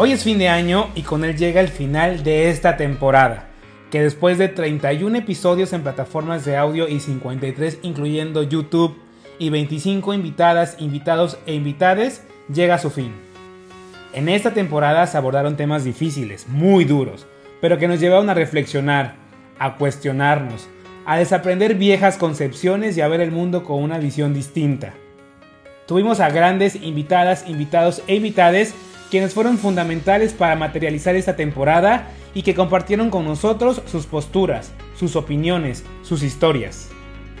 Hoy es fin de año y con él llega el final de esta temporada, que después de 31 episodios en plataformas de audio y 53 incluyendo YouTube y 25 invitadas, invitados e invitades, llega a su fin. En esta temporada se abordaron temas difíciles, muy duros, pero que nos llevaron a reflexionar, a cuestionarnos, a desaprender viejas concepciones y a ver el mundo con una visión distinta. Tuvimos a grandes invitadas, invitados e invitades quienes fueron fundamentales para materializar esta temporada y que compartieron con nosotros sus posturas, sus opiniones, sus historias.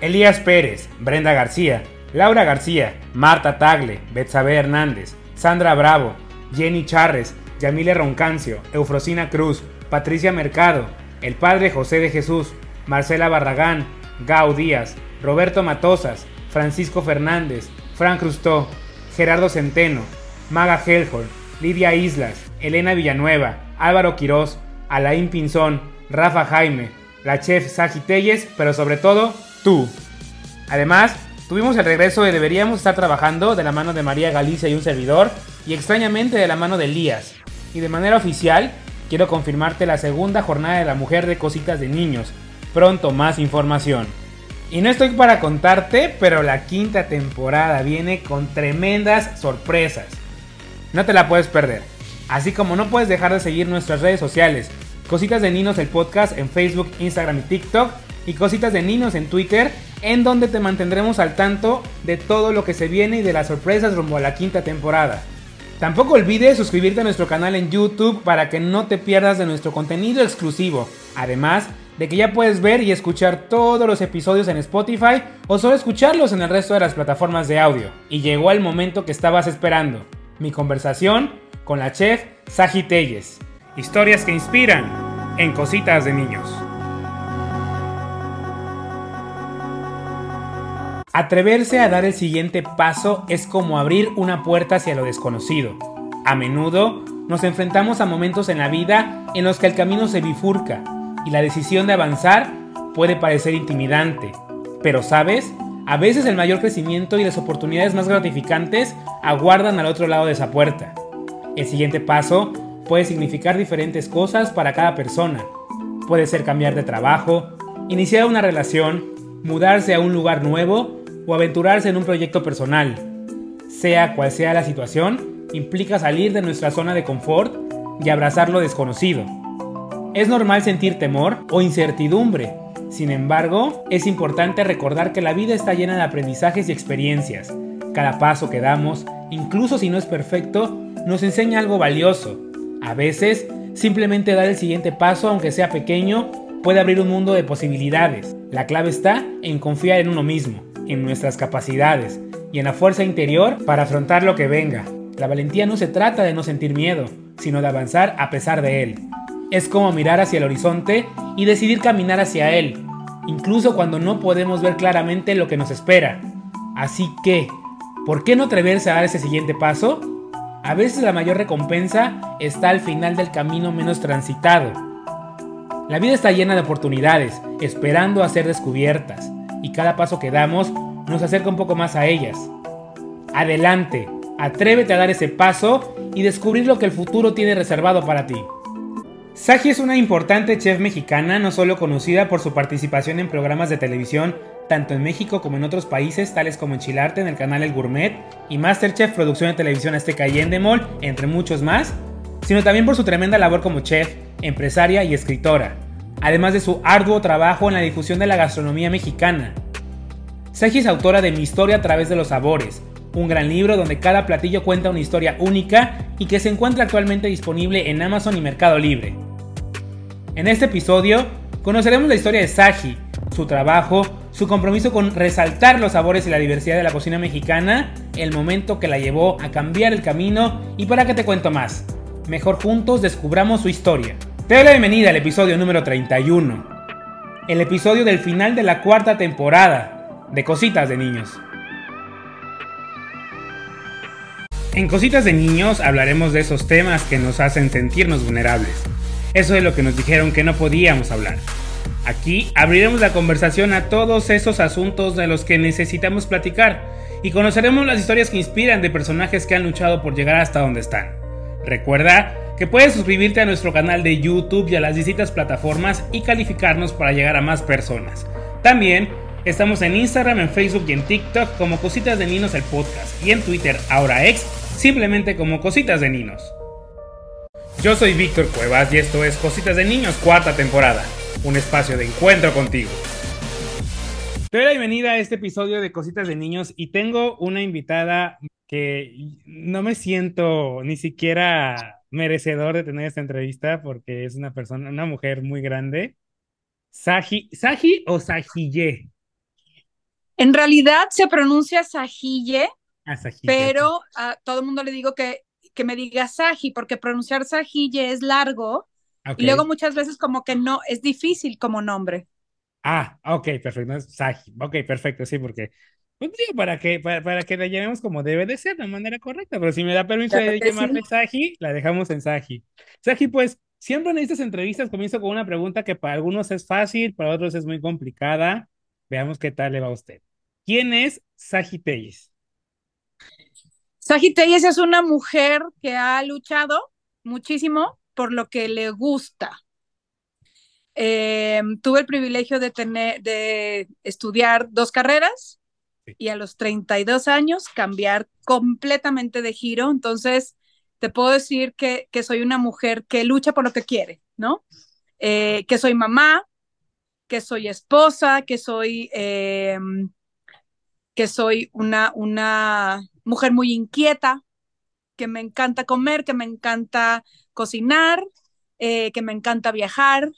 Elías Pérez, Brenda García, Laura García, Marta Tagle, Betsabe Hernández, Sandra Bravo, Jenny Charres, Yamile Roncancio, Eufrosina Cruz, Patricia Mercado, el Padre José de Jesús, Marcela Barragán, Gau Díaz, Roberto Matosas, Francisco Fernández, Frank Crustó, Gerardo Centeno, Maga Helhold, Lidia Islas, Elena Villanueva, Álvaro Quirós, Alain Pinzón, Rafa Jaime, la chef Saji Telles, pero sobre todo, tú. Además, tuvimos el regreso de Deberíamos estar trabajando de la mano de María Galicia y un servidor, y extrañamente de la mano de Elías. Y de manera oficial, quiero confirmarte la segunda jornada de la mujer de cositas de niños. Pronto más información. Y no estoy para contarte, pero la quinta temporada viene con tremendas sorpresas. No te la puedes perder. Así como no puedes dejar de seguir nuestras redes sociales. Cositas de Ninos el podcast en Facebook, Instagram y TikTok. Y Cositas de Ninos en Twitter, en donde te mantendremos al tanto de todo lo que se viene y de las sorpresas rumbo a la quinta temporada. Tampoco olvides suscribirte a nuestro canal en YouTube para que no te pierdas de nuestro contenido exclusivo. Además de que ya puedes ver y escuchar todos los episodios en Spotify o solo escucharlos en el resto de las plataformas de audio. Y llegó el momento que estabas esperando. Mi conversación con la chef Saji Telles. Historias que inspiran en cositas de niños. Atreverse a dar el siguiente paso es como abrir una puerta hacia lo desconocido. A menudo nos enfrentamos a momentos en la vida en los que el camino se bifurca y la decisión de avanzar puede parecer intimidante. Pero sabes, a veces el mayor crecimiento y las oportunidades más gratificantes aguardan al otro lado de esa puerta. El siguiente paso puede significar diferentes cosas para cada persona. Puede ser cambiar de trabajo, iniciar una relación, mudarse a un lugar nuevo o aventurarse en un proyecto personal. Sea cual sea la situación, implica salir de nuestra zona de confort y abrazar lo desconocido. Es normal sentir temor o incertidumbre sin embargo, es importante recordar que la vida está llena de aprendizajes y experiencias. Cada paso que damos, incluso si no es perfecto, nos enseña algo valioso. A veces, simplemente dar el siguiente paso, aunque sea pequeño, puede abrir un mundo de posibilidades. La clave está en confiar en uno mismo, en nuestras capacidades y en la fuerza interior para afrontar lo que venga. La valentía no se trata de no sentir miedo, sino de avanzar a pesar de él. Es como mirar hacia el horizonte y decidir caminar hacia él, incluso cuando no podemos ver claramente lo que nos espera. Así que, ¿por qué no atreverse a dar ese siguiente paso? A veces la mayor recompensa está al final del camino menos transitado. La vida está llena de oportunidades, esperando a ser descubiertas, y cada paso que damos nos acerca un poco más a ellas. Adelante, atrévete a dar ese paso y descubrir lo que el futuro tiene reservado para ti. Saji es una importante chef mexicana, no solo conocida por su participación en programas de televisión tanto en México como en otros países, tales como en Chilarte en el canal El Gourmet y Masterchef Producción de Televisión Azteca y Endemol, entre muchos más, sino también por su tremenda labor como chef, empresaria y escritora, además de su arduo trabajo en la difusión de la gastronomía mexicana. Saji es autora de Mi historia a través de los sabores, un gran libro donde cada platillo cuenta una historia única y que se encuentra actualmente disponible en Amazon y Mercado Libre. En este episodio conoceremos la historia de Saji, su trabajo, su compromiso con resaltar los sabores y la diversidad de la cocina mexicana, el momento que la llevó a cambiar el camino y para qué te cuento más. Mejor juntos descubramos su historia. Te doy la bienvenida al episodio número 31, el episodio del final de la cuarta temporada de Cositas de Niños. En Cositas de Niños hablaremos de esos temas que nos hacen sentirnos vulnerables eso es lo que nos dijeron que no podíamos hablar. Aquí abriremos la conversación a todos esos asuntos de los que necesitamos platicar y conoceremos las historias que inspiran de personajes que han luchado por llegar hasta donde están. Recuerda que puedes suscribirte a nuestro canal de YouTube y a las distintas plataformas y calificarnos para llegar a más personas. También estamos en Instagram, en Facebook y en TikTok como Cositas de Ninos el podcast y en Twitter, ahora ex, simplemente como Cositas de Ninos. Yo soy Víctor Cuevas y esto es Cositas de Niños, cuarta temporada, un espacio de encuentro contigo. Te doy la bienvenida a este episodio de Cositas de Niños y tengo una invitada que no me siento ni siquiera merecedor de tener esta entrevista porque es una persona, una mujer muy grande. Saji, ¿Saji o Sajille? En realidad se pronuncia Sajille, ah, pero a todo el mundo le digo que que me diga Saji, porque pronunciar Sajille es largo y luego muchas veces como que no, es difícil como nombre. Ah, ok, perfecto, Saji, ok, perfecto, sí, porque pues, para que, para, que la llamemos como debe de ser, de manera correcta, pero si me da permiso de llamarle Saji, la dejamos en Saji. Saji, pues, siempre en estas entrevistas comienzo con una pregunta que para algunos es fácil, para otros es muy complicada. Veamos qué tal le va a usted. ¿Quién es Saji Telles? Sagitayes es una mujer que ha luchado muchísimo por lo que le gusta. Eh, tuve el privilegio de tener, de estudiar dos carreras y a los 32 años cambiar completamente de giro. Entonces, te puedo decir que, que soy una mujer que lucha por lo que quiere, ¿no? Eh, que soy mamá, que soy esposa, que soy, eh, que soy una, una mujer muy inquieta, que me encanta comer, que me encanta cocinar, eh, que me encanta viajar.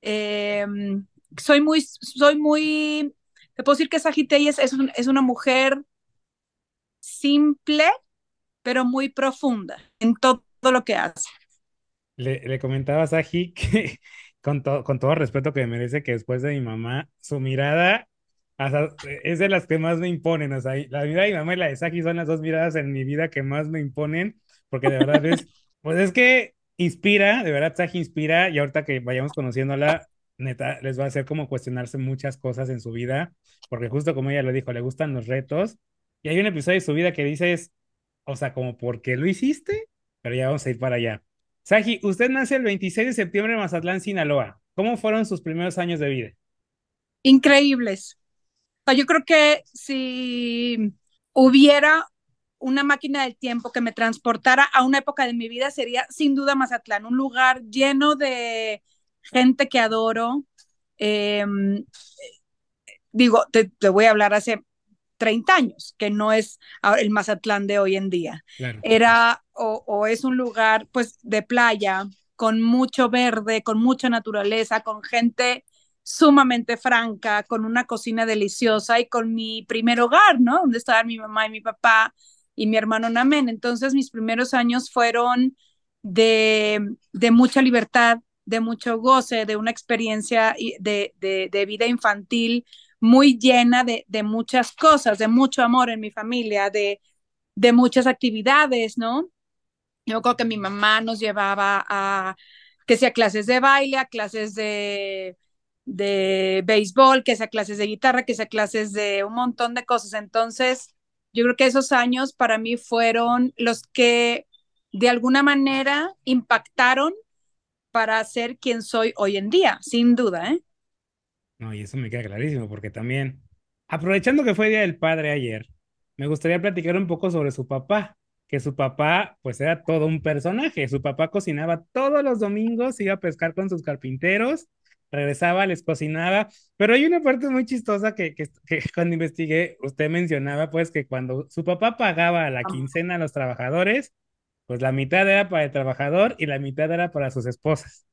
Em, soy muy, soy muy, te puedo decir que Sagitelles es, es una mujer simple, pero muy profunda en todo, lo que hace. Le, comentaba a Sagi que con, con todo respeto que me merece que después de mi mamá, su mirada es de las que más me imponen, o sea, la mirada de mi mamá y la de Saki son las dos miradas en mi vida que más me imponen, porque de verdad es, pues es que inspira, de verdad Saki inspira, y ahorita que vayamos conociéndola, neta, les va a hacer como cuestionarse muchas cosas en su vida, porque justo como ella lo dijo, le gustan los retos, y hay un episodio de su vida que dices, o sea, como, ¿por qué lo hiciste? Pero ya vamos a ir para allá. Saji, usted nace el 26 de septiembre en Mazatlán, Sinaloa. ¿Cómo fueron sus primeros años de vida? Increíbles yo creo que si hubiera una máquina del tiempo que me transportara a una época de mi vida sería sin duda Mazatlán, un lugar lleno de gente que adoro. Em, digo, te, voy a hablar hace 30 años, que no es el Mazatlán de hoy en día. Era o, o, es un lugar pues de playa, con mucho verde, con mucha naturaleza, con gente sumamente franca, con una cocina deliciosa y con mi primer hogar, ¿no? Donde estaban mi mamá y mi papá y mi hermano Namen. Entonces mis primeros años fueron de, de mucha libertad, de mucho goce, de una experiencia de, de, de vida infantil muy llena de, de, muchas cosas, de mucho amor en mi familia, de, de muchas actividades, ¿no? Yo creo que mi mamá nos llevaba a que sea clases de baile, a clases de de béisbol, que sea clases de guitarra, que sea clases de un montón de cosas. Entonces, yo creo que esos años para mí fueron los que de alguna manera impactaron para ser quien soy hoy en día, sin duda, ¿eh? No, y eso me queda clarísimo, porque también, aprovechando que fue Día del Padre ayer, me gustaría platicar un poco sobre su papá, que su papá, pues era todo un personaje. Su papá cocinaba todos los domingos, iba a pescar con sus carpinteros regresaba, les cocinaba, pero hay una parte muy chistosa que, que, cuando investigué, usted mencionaba pues que cuando su papá pagaba la quincena a los trabajadores, pues la mitad era para el trabajador y la mitad era para sus esposas.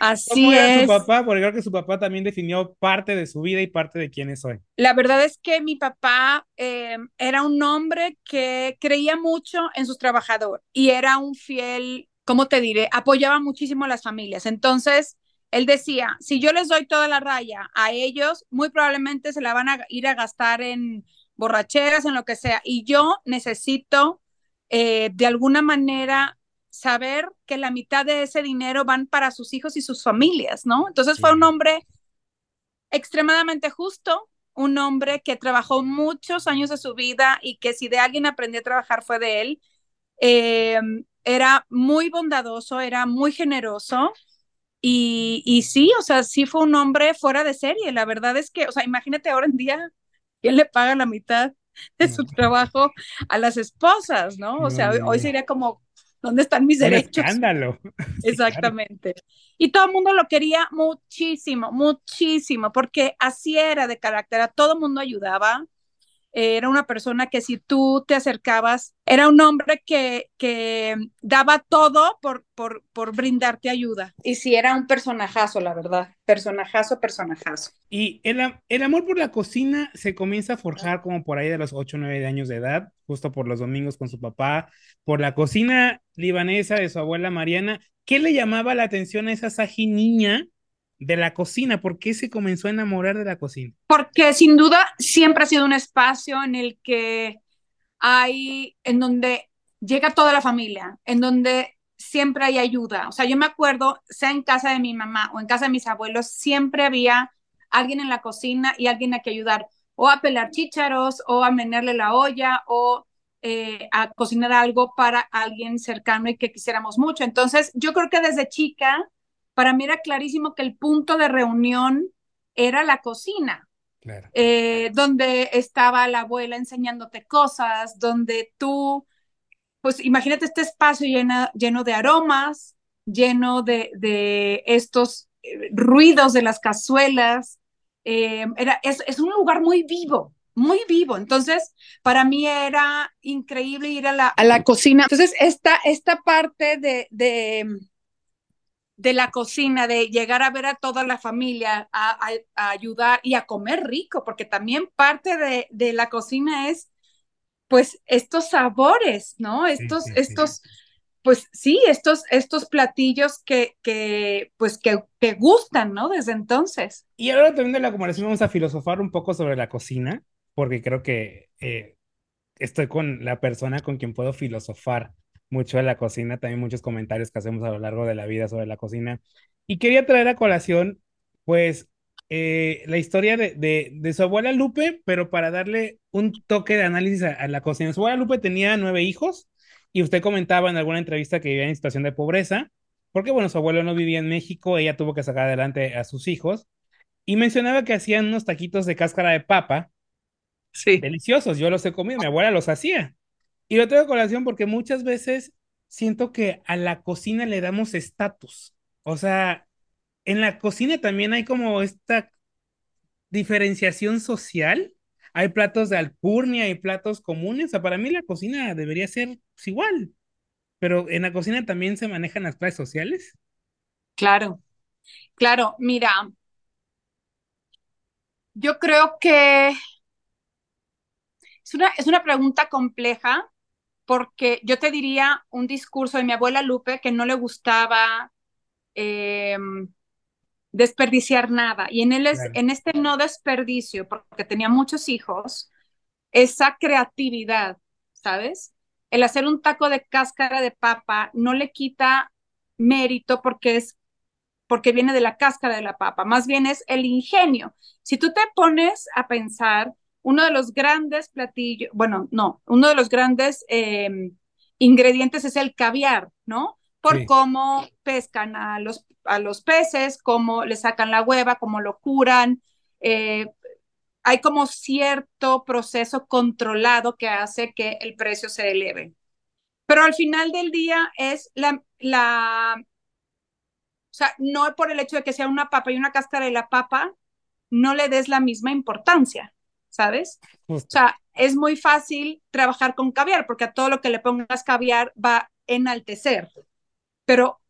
Así ¿Cómo era su papá? Porque creo que su papá también definió parte de su vida y parte de quién es hoy. La verdad es que mi papá eh, era un hombre que creía mucho en sus trabajadores y era un fiel, ¿cómo te diré? Apoyaba muchísimo a las familias. Entonces, él decía, si yo les doy toda la raya a ellos, muy probablemente se la van a ir a gastar en borracheras, en lo que sea. Y yo necesito eh, de alguna manera saber que la mitad de ese dinero van para sus hijos y sus familias, ¿no? Entonces fue un hombre extremadamente justo, un hombre que trabajó muchos años de su vida y que si de alguien aprendió a trabajar fue de él. Eh, era muy bondadoso, era muy generoso y, y sí, o sea, sí fue un hombre fuera de serie. La verdad es que, o sea, imagínate ahora en día, ¿quién le paga la mitad de su trabajo a las esposas, no? O sea, hoy, sería como, ¿dónde están mis derechos? escándalo. Exactamente. Y todo el mundo lo quería muchísimo, muchísimo, porque así era de carácter, a todo el mundo ayudaba, era una persona que si tú te acercabas, era un hombre que, que daba todo por, por, por brindarte ayuda. Y si era un personajazo, la verdad, personajazo, personajazo. Y el, el amor por la cocina se comienza a forjar como por ahí de los 8 o 9 años de edad, justo por los domingos con su papá, por la cocina libanesa de su abuela Mariana. ¿Qué le llamaba la atención a esa saji niña de la cocina? ¿Por qué se comenzó a enamorar de la cocina? Porque sin duda siempre ha sido un espacio en el que hay, en donde llega toda la familia, en donde siempre hay ayuda. O sea, yo me acuerdo, sea en casa de mi mamá o en casa de mis abuelos, siempre había alguien en la cocina y alguien a que ayudar, o a pelar chícharos, o a menerle la olla, o eh, a cocinar algo para alguien cercano y que quisiéramos mucho. Entonces, yo creo que desde chica para mí era clarísimo que el punto de reunión era la cocina, eh, donde estaba la abuela enseñándote cosas, donde tú, pues imagínate este espacio lleno de aromas, lleno de, estos eh, ruidos de las cazuelas. Eh, era, es, un lugar muy vivo, muy vivo. Entonces, para mí era increíble ir a la, cocina. Entonces, esta, esta parte de de la cocina, de llegar a ver a toda la familia, a, ayudar y a comer rico, porque también parte de, la cocina es, pues, estos sabores, ¿no? Estos, estos, pues sí, estos, estos platillos que, que pues, que, que, gustan, ¿no? Desde entonces. Y ahora también de la conversación vamos a filosofar un poco sobre la cocina, porque creo que eh, estoy con la persona con quien puedo filosofar mucho de la cocina, también muchos comentarios que hacemos a lo largo de la vida sobre la cocina. Y quería traer a colación, pues, eh, la historia de, de, su abuela Lupe, pero para darle un toque de análisis a, la cocina. Su abuela Lupe tenía nueve hijos y usted comentaba en alguna entrevista que vivía en situación de pobreza, porque, bueno, su abuelo no vivía en México, ella tuvo que sacar adelante a sus hijos. Y mencionaba que hacían unos taquitos de cáscara de papa. Sí. Deliciosos, yo los he comido, mi abuela los hacía. Y lo tengo colación porque muchas veces siento que a la cocina le damos estatus. O sea, en la cocina también hay como esta diferenciación social. Hay platos de alcurnia y platos comunes. O sea, para mí la cocina debería ser pues, igual. Pero en la cocina también se manejan las clases sociales. Claro, claro. Mira, yo creo que es una, es una pregunta compleja porque yo te diría un discurso de mi abuela Lupe que no le gustaba em, desperdiciar nada. Y en, en este no desperdicio, porque tenía muchos hijos, esa creatividad, ¿sabes? El hacer un taco de cáscara de papa no le quita mérito porque es porque viene de la cáscara de la papa, más bien es el ingenio. Si tú te pones a pensar, uno de los grandes platillos, bueno, no, uno de los grandes em, ingredientes es el caviar, ¿no? Por cómo pescan a los, a los peces, cómo le sacan la hueva, cómo lo curan. Eh, hay como cierto proceso controlado que hace que el precio se eleve. Pero al final del día es la, la, o sea, no por el hecho de que sea una papa y una cáscara de la papa, no le des la misma importancia. ¿Sabes? O sea, es muy fácil trabajar con caviar porque a todo lo que le pongas caviar va a enaltecer. Pero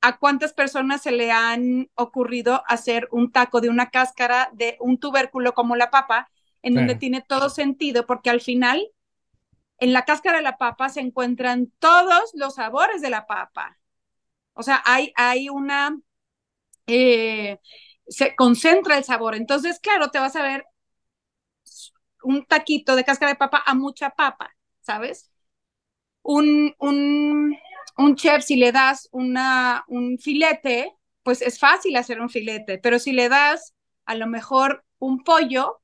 ¿a cuántas personas se le han ocurrido hacer un taco de una cáscara de un tubérculo como la papa, en donde tiene todo sentido? Porque al final, en la cáscara de la papa se encuentran todos los sabores de la papa. O sea, hay, hay una... Eh, se concentra el sabor. Entonces, claro, te vas a ver un taquito de cáscara de papa a mucha papa, ¿sabes? Un, un, un chef, si le das una, un filete, pues es fácil hacer un filete, pero si le das a lo mejor un pollo,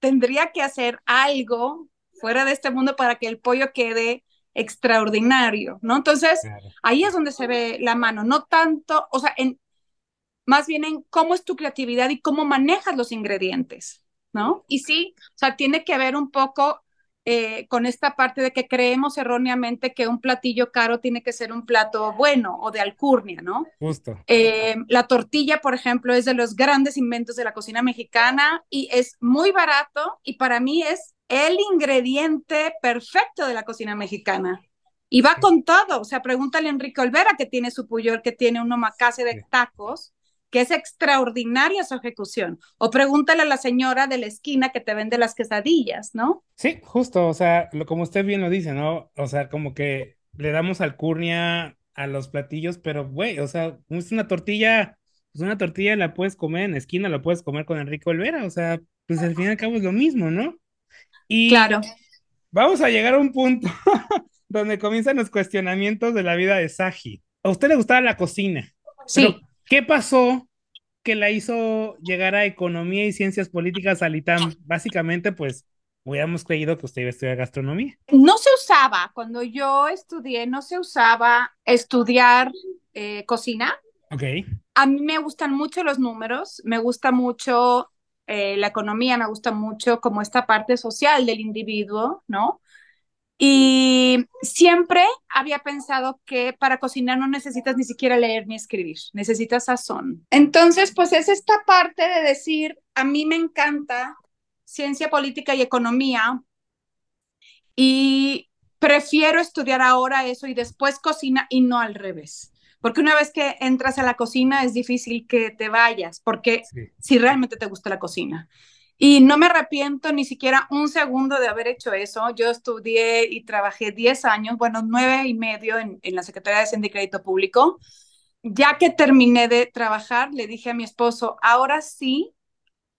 tendría que hacer algo fuera de este mundo para que el pollo quede extraordinario, ¿no? Entonces, ahí es donde se ve la mano, no tanto, o sea, en, más bien en cómo es tu creatividad y cómo manejas los ingredientes, ¿no? Y sí, o sea, tiene que ver un poco eh, con esta parte de que creemos erróneamente que un platillo caro tiene que ser un plato bueno o de alcurnia, ¿no? Justo. Eh, la tortilla, por ejemplo, es de los grandes inventos de la cocina mexicana y es muy barato y para mí es el ingrediente perfecto de la cocina mexicana. Y va con todo, o sea, pregúntale a Enrique Olvera que tiene su puyol, que tiene un omakase de tacos, que es extraordinaria su ejecución. O pregúntale a la señora de la esquina que te vende las quesadillas, ¿no? Sí, justo, o sea, lo, como usted bien lo dice, ¿no? O sea, como que le damos alcurnia a los platillos, pero, güey, o sea, es una tortilla, pues una tortilla la puedes comer en la esquina, la puedes comer con Enrique Olvera, o sea, pues al fin y al cabo es lo mismo, ¿no? Y claro. Vamos a llegar a un punto donde comienzan los cuestionamientos de la vida de Saji. ¿A usted le gustaba la cocina? Sí. ¿Qué pasó que la hizo llegar a Economía y Ciencias Políticas al ITAM? Básicamente, pues, hubiéramos creído que usted iba a estudiar gastronomía. No se usaba, cuando yo estudié, no se usaba estudiar eh, cocina. Ok. A mí me gustan mucho los números, me gusta mucho eh, la economía, me gusta mucho como esta parte social del individuo, ¿no? Y siempre había pensado que para cocinar no necesitas ni siquiera leer ni escribir, necesitas sazón. Entonces, pues es esta parte de decir, a mí me encanta ciencia política y economía y prefiero estudiar ahora eso y después cocina y no al revés. Porque una vez que entras a la cocina es difícil que te vayas, porque si realmente te gusta la cocina. Y no me arrepiento ni siquiera un segundo de haber hecho eso. Yo estudié y trabajé 10 años, bueno, nueve y medio en, en la Secretaría de Hacienda y Crédito Público. Ya que terminé de trabajar, le dije a mi esposo, ahora sí,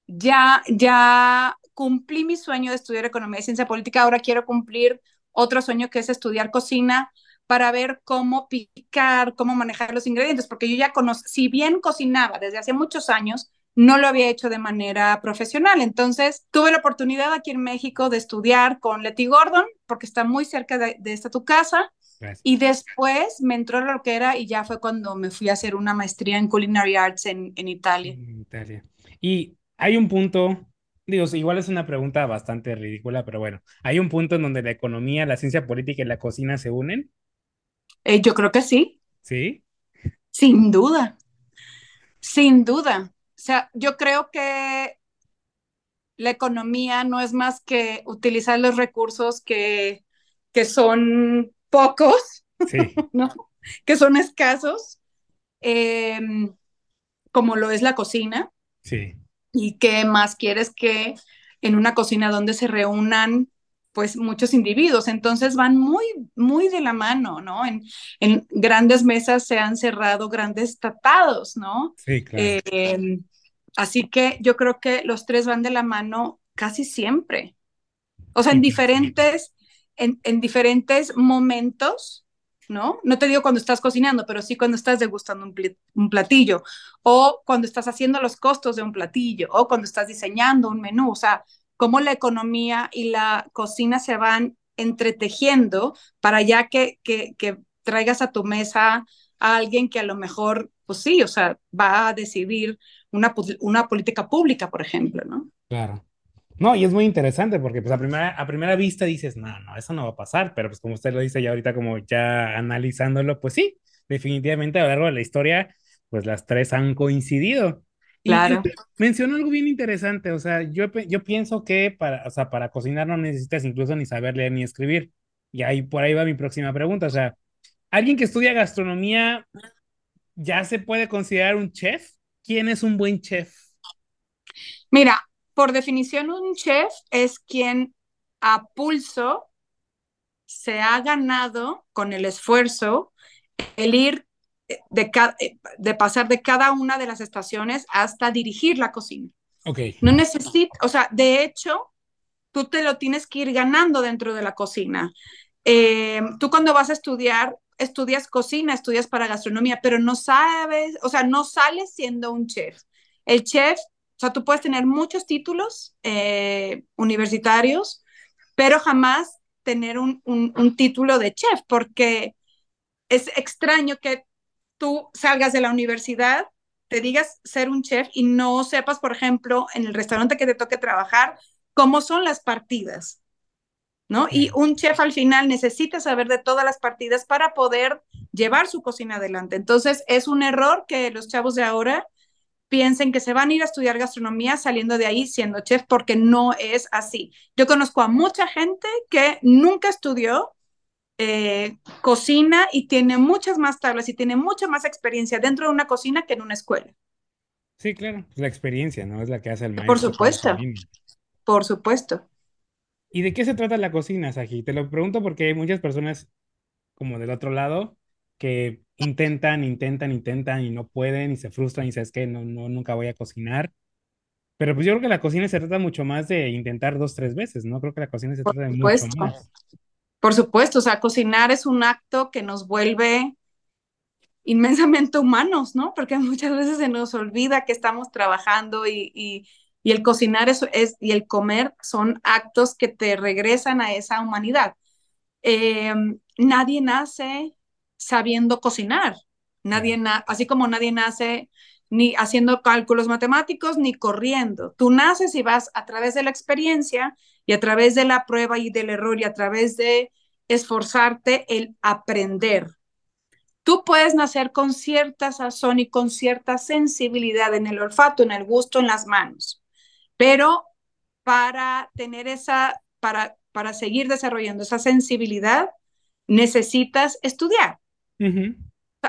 ya, ya cumplí mi sueño de estudiar economía y ciencia política, ahora quiero cumplir otro sueño que es estudiar cocina para ver cómo picar, cómo manejar los ingredientes, porque yo ya conozco, si bien cocinaba desde hace muchos años, no lo había hecho de manera profesional. Entonces, tuve la oportunidad aquí en México de estudiar con Letty Gordon, porque está muy cerca de, esta tu casa. Y después me entró lo que era y ya fue cuando me fui a hacer una maestría en Culinary Arts en, en Italia. En Italia. Y hay un punto, digo, igual es una pregunta bastante ridícula, pero bueno, ¿hay un punto en donde la economía, la ciencia política y la cocina se unen? Eh, yo creo que sí. ¿Sí? Sin duda. Sin duda. O sea, yo creo que la economía no es más que utilizar los recursos que, que son pocos, ¿no? que son escasos, em, como lo es la cocina. Sí. ¿Y qué más quieres que en una cocina donde se reúnan pues muchos individuos, entonces van muy, muy de la mano, ¿no? En, en grandes mesas se han cerrado grandes tratados, ¿no? Sí, claro. Eh, Así que yo creo que los tres van de la mano casi siempre. O sea, en diferentes, en, diferentes momentos, ¿no? No te digo cuando estás cocinando, pero sí cuando estás degustando un, platillo, o cuando estás haciendo los costos de un platillo, o cuando estás diseñando un menú. O sea, cómo la economía y la cocina se van entretejiendo para ya que, que, que traigas a tu mesa a alguien que a lo mejor, pues sí, o sea, va a decidir una, una política pública, por ejemplo, ¿no? Claro. No, y es muy interesante porque pues a primera, a primera vista dices, no, no, eso no va a pasar, pero pues como usted lo dice ya ahorita como ya analizándolo, pues sí, definitivamente a lo largo de la historia, pues las tres han coincidido. Claro. mencionó algo bien interesante, o sea, yo, yo pienso que para, o sea, para cocinar no necesitas incluso ni saber leer ni escribir. Y ahí por ahí va mi próxima pregunta, o sea, ¿alguien que estudia gastronomía ya se puede considerar un chef? ¿Quién es un buen chef? Mira, por definición, un chef es quien a pulso se ha ganado con el esfuerzo el ir de, de pasar de cada una de las estaciones hasta dirigir la cocina. Ok. No necesita, o sea, de hecho, tú te lo tienes que ir ganando dentro de la cocina. Eh, tú cuando vas a estudiar, estudias cocina, estudias para gastronomía, pero no sabes, o sea, no sales siendo un chef. El chef, o sea, tú puedes tener muchos títulos eh, universitarios, pero jamás tener un, un, título de chef, porque es extraño que tú salgas de la universidad, te digas ser un chef y no sepas, por ejemplo, en el restaurante que te toque trabajar, cómo son las partidas, ¿no? Y un chef al final necesita saber de todas las partidas para poder llevar su cocina adelante. Entonces, es un error que los chavos de ahora piensen que se van a ir a estudiar gastronomía saliendo de ahí siendo chef, porque no es así. Yo conozco a mucha gente que nunca estudió eh, cocina y tiene muchas más tablas y tiene mucha más experiencia dentro de una cocina que en una escuela. Sí, claro, la experiencia, ¿no? Es la que hace el maestro. Por supuesto, por supuesto. ¿Y de qué se trata la cocina, Saji? Te lo pregunto porque hay muchas personas como del otro lado que intentan, intentan, intentan y no pueden y se frustran y sabes que no, no, nunca voy a cocinar. Pero pues yo creo que la cocina se trata mucho más de intentar dos, tres veces, ¿no? Creo que la cocina se trata de mucho más. Por supuesto, o sea, cocinar es un acto que nos vuelve inmensamente humanos, ¿no? Porque muchas veces se nos olvida que estamos trabajando y, y, y el cocinar es, es, y el comer son actos que te regresan a esa humanidad. Eh, nadie nace sabiendo cocinar. Nadie así como nadie nace ni haciendo cálculos matemáticos ni corriendo. Tú naces y vas a través de la experiencia y a través de la prueba y del error y a través de esforzarte el aprender. Tú puedes nacer con cierta sazón y con cierta sensibilidad en el olfato, en el gusto, en las manos, pero para tener esa, para, para seguir desarrollando esa sensibilidad, necesitas estudiar.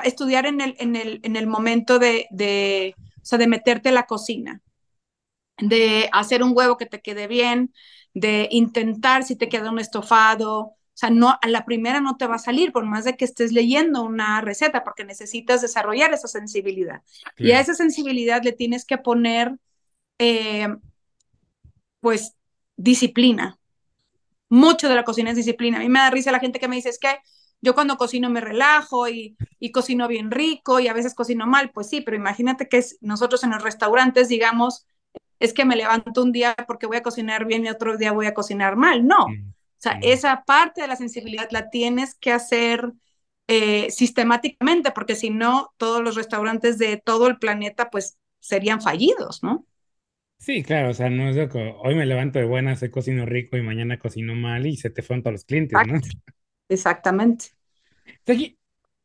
Estudiar en el, en el, en el momento de, de, o sea, de meterte a la cocina, de hacer un huevo que te quede bien, de intentar si te queda un estofado. O sea, no, a la primera no te va a salir, por más de que estés leyendo una receta, porque necesitas desarrollar esa sensibilidad. Y a esa sensibilidad le tienes que poner, eh, pues, disciplina. Mucho de la cocina es disciplina. A mí me da risa la gente que me dice, es que yo cuando cocino me relajo y, cocino bien rico y a veces cocino mal, pues sí, pero imagínate que nosotros en los restaurantes digamos, es que me levanto un día porque voy a cocinar bien y otro día voy a cocinar mal. No. O sea, esa parte de la sensibilidad la tienes que hacer eh, sistemáticamente, porque si no, todos los restaurantes de todo el planeta pues serían fallidos, ¿no? Sí, claro, o sea, no es que hoy me levanto de buenas, cocino rico y mañana cocino mal y se te fueron todos los clientes, ¿no? Exactamente.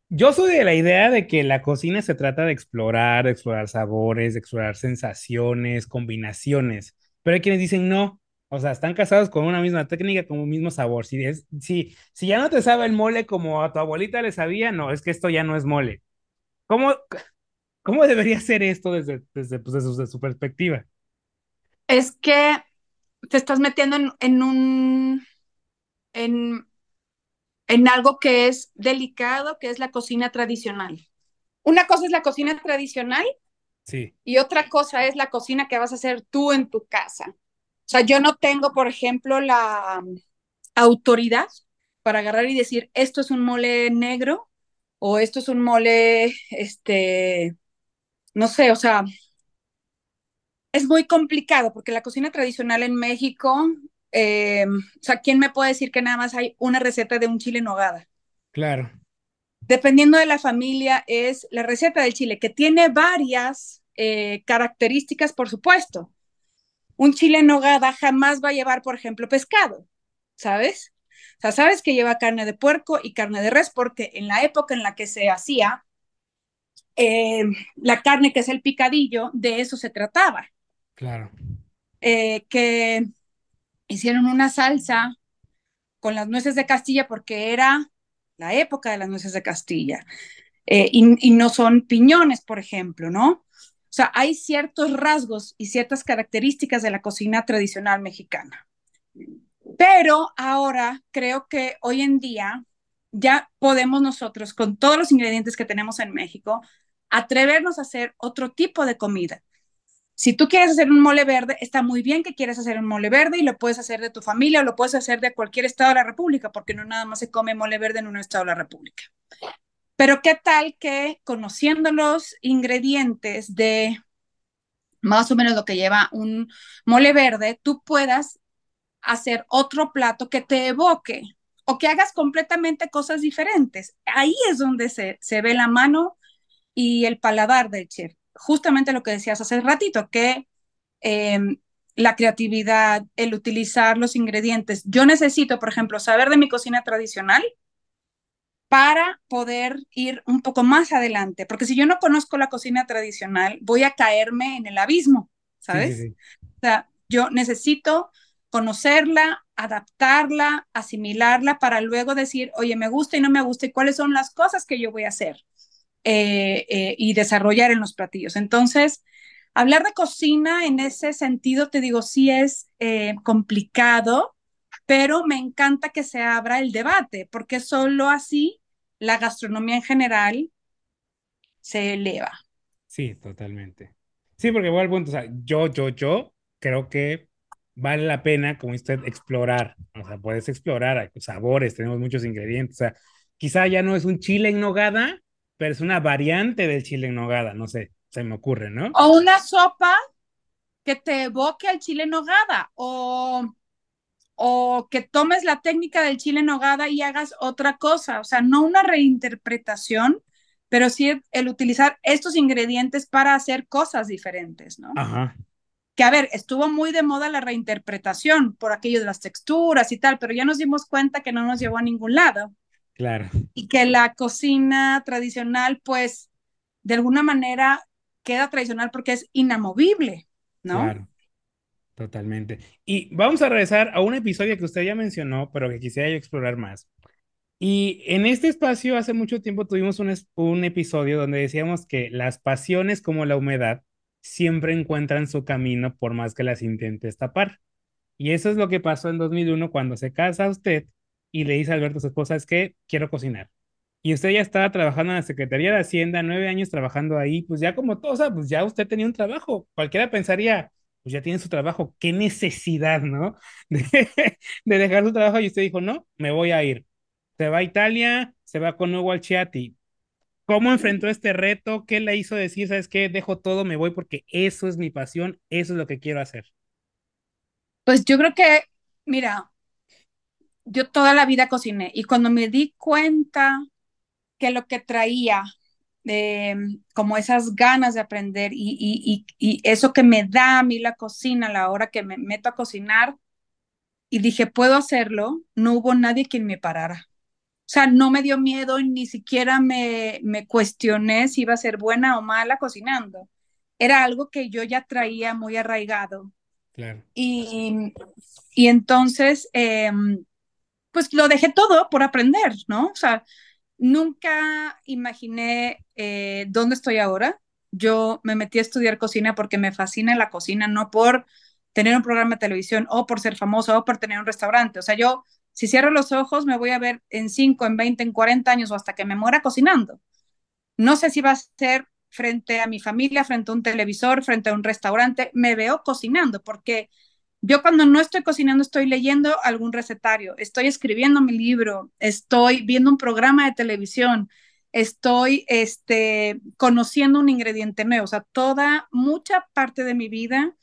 Yo soy de la idea de que la cocina se trata de explorar, de explorar sabores, de explorar sensaciones, combinaciones, pero hay quienes dicen no, o sea, están casados con una misma técnica, con un mismo sabor. Si, es, si, si ya no te sabe el mole como a tu abuelita le sabía, no, es que esto ya no es mole. ¿Cómo, cómo debería ser esto desde, desde, pues, desde su, perspectiva? Es que te estás metiendo en, en un, en, en algo que es delicado, que es la cocina tradicional. Una cosa es la cocina tradicional sí. y otra cosa es la cocina que vas a hacer tú en tu casa. O sea, yo no tengo, por ejemplo, la autoridad para agarrar y decir, esto es un mole negro o esto es un mole, este, no sé, o sea, es muy complicado porque la cocina tradicional en México eh, o sea, ¿quién me puede decir que nada más hay una receta de un chile en nogada? Claro. Dependiendo de la familia, es la receta del chile, que tiene varias eh, características, por supuesto. Un chile en nogada jamás va a llevar, por ejemplo, pescado, ¿sabes? O sea, sabes que lleva carne de puerco y carne de res, porque en la época en la que se hacía, eh, la carne que es el picadillo, de eso se trataba. Claro. que hicieron una salsa con las nueces de Castilla porque era la época de las nueces de Castilla. Eh, y, no son piñones, por ejemplo, ¿no? O sea, hay ciertos rasgos y ciertas características de la cocina tradicional mexicana. Pero ahora creo que hoy en día ya podemos nosotros, con todos los ingredientes que tenemos en México, atrevernos a hacer otro tipo de comida. Si tú quieres hacer un mole verde, está muy bien que quieras hacer un mole verde y lo puedes hacer de tu familia o lo puedes hacer de cualquier estado de la República, porque no nada más se come mole verde en un estado de la República. Pero qué tal que conociendo los ingredientes de más o menos lo que lleva un mole verde, tú puedas hacer otro plato que te evoque o que hagas completamente cosas diferentes. Ahí es donde se, se ve la mano y el paladar del chef. Justamente lo que decías hace ratito, que eh, la creatividad, el utilizar los ingredientes. Yo necesito, por ejemplo, saber de mi cocina tradicional para poder ir un poco más adelante, porque si yo no conozco la cocina tradicional, voy a caerme en el abismo, ¿sabes? Sí, sí, sí. O sea, yo necesito conocerla, adaptarla, asimilarla para luego decir, oye, me gusta y no me gusta y cuáles son las cosas que yo voy a hacer eh, eh, y desarrollar en los platillos. Entonces, hablar de cocina en ese sentido, te digo, sí es eh, complicado, pero me encanta que se abra el debate, porque solo así la gastronomía en general se eleva. Sí, totalmente. Sí, porque voy al punto, o sea, yo, yo, yo creo que vale la pena, como usted, explorar. O sea, puedes explorar sabores, tenemos muchos ingredientes. O sea, quizá ya no es un chile en nogada, pero es una variante del chile en nogada, no sé, se me ocurre, ¿no? O una sopa que te evoque al chile en nogada, o, o que tomes la técnica del chile en nogada y hagas otra cosa. O sea, no una reinterpretación, pero sí el utilizar estos ingredientes para hacer cosas diferentes, ¿no? Ajá que a ver, estuvo muy de moda la reinterpretación por aquello de las texturas y tal, pero ya nos dimos cuenta que no nos llevó a ningún lado. Claro. Y que la cocina tradicional, pues, de alguna manera queda tradicional porque es inamovible, ¿no? Claro. Totalmente. Y vamos a regresar a un episodio que usted ya mencionó, pero que quisiera yo explorar más. Y en este espacio, hace mucho tiempo tuvimos un, un episodio donde decíamos que las pasiones como la humedad siempre encuentran su camino por más que las intentes tapar. Y eso es lo que pasó en 2001 cuando se casa usted y le dice a Alberto, su esposa, es que quiero cocinar. Y usted ya estaba trabajando en la Secretaría de Hacienda, nueve años trabajando ahí, pues ya como todo, o sea, pues ya usted tenía un trabajo. Cualquiera pensaría, pues ya tiene su trabajo, qué necesidad, ¿no? De, de dejar su trabajo y usted dijo, no, me voy a ir. Se va a Italia, se va con Hugo Alciati, ¿Cómo enfrentó este reto? ¿Qué le hizo decir, sabes qué, dejo todo, me voy porque eso es mi pasión, eso es lo que quiero hacer? Pues yo creo que, mira, yo toda la vida cociné y cuando me di cuenta que lo que traía, em, como esas ganas de aprender y, y, y, eso que me da a mí la cocina a la hora que me meto a cocinar y dije, puedo hacerlo, no hubo nadie quien me parara. O sea, no me dio miedo, ni siquiera me, me cuestioné si iba a ser buena o mala cocinando. Era algo que yo ya traía muy arraigado. Claro. Y, y entonces, em, pues lo dejé todo por aprender, ¿no? O sea, nunca imaginé eh, dónde estoy ahora. Yo me metí a estudiar cocina porque me fascina la cocina, no por tener un programa de televisión o por ser famoso o por tener un restaurante. O sea, yo si cierro los ojos, me voy a ver en 5, en 20, en 40 años o hasta que me muera cocinando. No sé si va a ser frente a mi familia, frente a un televisor, frente a un restaurante. Me veo cocinando porque yo cuando no estoy cocinando estoy leyendo algún recetario, estoy escribiendo mi libro, estoy viendo un programa de televisión, estoy este, conociendo un ingrediente nuevo. O sea, toda, mucha parte de mi vida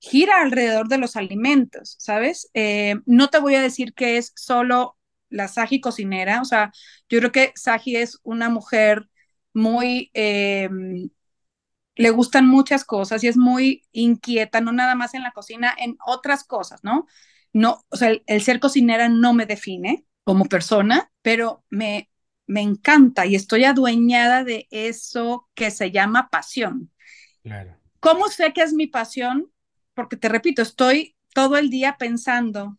gira alrededor de los alimentos, ¿sabes? Eh, no te voy a decir que es solo la Saji cocinera, o sea, yo creo que Saji es una mujer muy, eh, le gustan muchas cosas y es muy inquieta, no nada más en la cocina, en otras cosas, ¿no? No, o sea, el, ser cocinera no me define como persona, pero me, me encanta y estoy adueñada de eso que se llama pasión. Claro. ¿Cómo sé que es mi pasión? porque te repito, estoy todo el día pensando,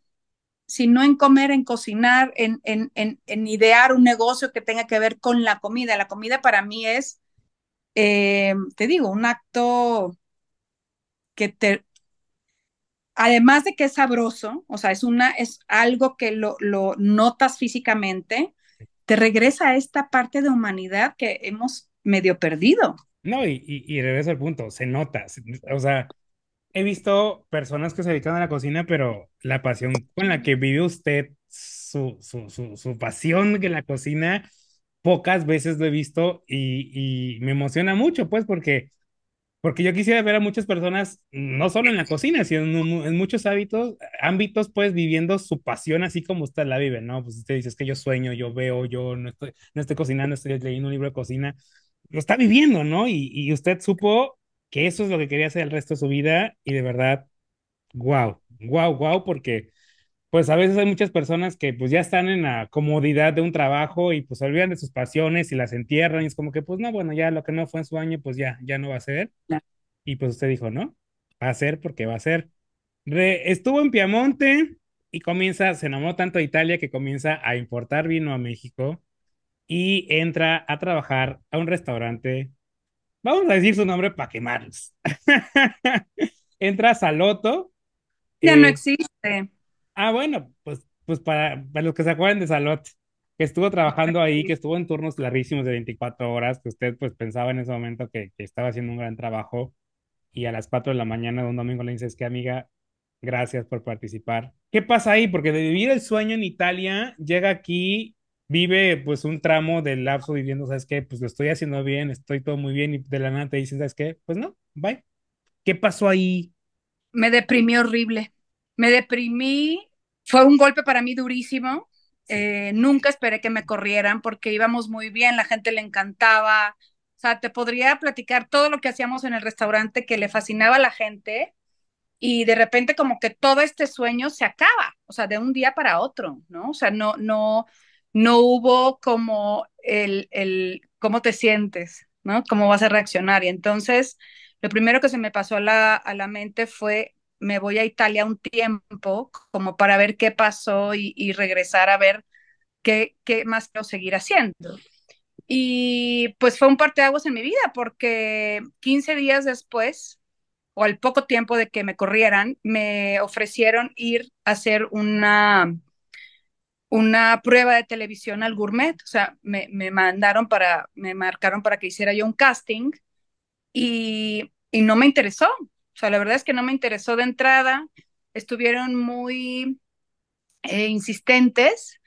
si no en comer, en cocinar, en, en, en, idear un negocio que tenga que ver con la comida. La comida para mí es, eh, te digo, un acto que te, además de que es sabroso, o sea, es, una, es algo que lo, lo notas físicamente, te regresa a esta parte de humanidad que hemos medio perdido. No, y, y, y regresa al punto, se nota, o sea, he visto personas que se dedican a la cocina, pero la pasión con la que vive usted, su, su, su, su pasión en la cocina, pocas veces lo he visto y, me emociona mucho, pues, porque Porque yo quisiera ver a muchas personas, no solo en la cocina, sino en, muchos hábitos, ámbitos, pues viviendo su pasión así como usted la vive, ¿no? Pues usted dice, es que yo sueño, yo veo, yo no estoy, no estoy cocinando, estoy leyendo un libro de cocina, lo está viviendo, ¿no? Y usted supo que eso es lo que quería hacer el resto de su vida y de verdad, wow, wow, wow, porque pues a veces hay muchas personas que pues ya están en la comodidad de un trabajo y pues se olvidan de sus pasiones y las entierran y es como que pues no, bueno, ya lo que no fue en su año pues ya, ya no va a ser. Y pues usted dijo, no, va a ser porque va a ser. Re, estuvo en Piamonte y comienza, se enamoró tanto de Italia que comienza a importar vino a México y entra a trabajar a un restaurante. Vamos a decir su nombre para quemarlos. entra a Saloto. Ya eh, no existe. Ah, bueno, pues, pues para, para los que se acuerdan de Salot, que estuvo trabajando ahí, que estuvo en turnos larguísimos de 24 horas, que usted pues pensaba en ese momento que, que estaba haciendo un gran trabajo y a las 4 de la mañana de un domingo le dices que amiga, gracias por participar. ¿Qué pasa ahí? Porque de vivir el sueño en Italia, llega aquí, vive pues un tramo del lapso viviendo, ¿sabes qué? Pues lo estoy haciendo bien, estoy todo muy bien y de la nada te dicen, ¿sabes qué? Pues no, bye. ¿Qué pasó ahí? Me deprimí horrible. Me deprimí, fue un golpe para mí durísimo. Eh, nunca esperé que me corrieran porque íbamos muy bien, la gente le encantaba, o sea, te podría platicar todo lo que hacíamos en el restaurante que le fascinaba a la gente y de repente como que todo este sueño se acaba, o sea, de un día para otro, ¿no? O sea, no, no, no hubo como el, el, cómo te sientes, ¿no? Cómo vas a reaccionar. Y entonces, lo primero que se me pasó a la, a la mente fue, me voy a Italia un tiempo como para ver qué pasó y, regresar a ver qué, qué más quiero seguir haciendo. Y pues fue un parteaguas en mi vida porque 15 días después, o al poco tiempo de que me corrieran, me ofrecieron ir a hacer una, una prueba de televisión al gourmet. O sea, me, me mandaron para, me marcaron para que hiciera yo un casting y, y no me interesó. O sea, la verdad es que no me interesó de entrada. Estuvieron muy eh, insistentes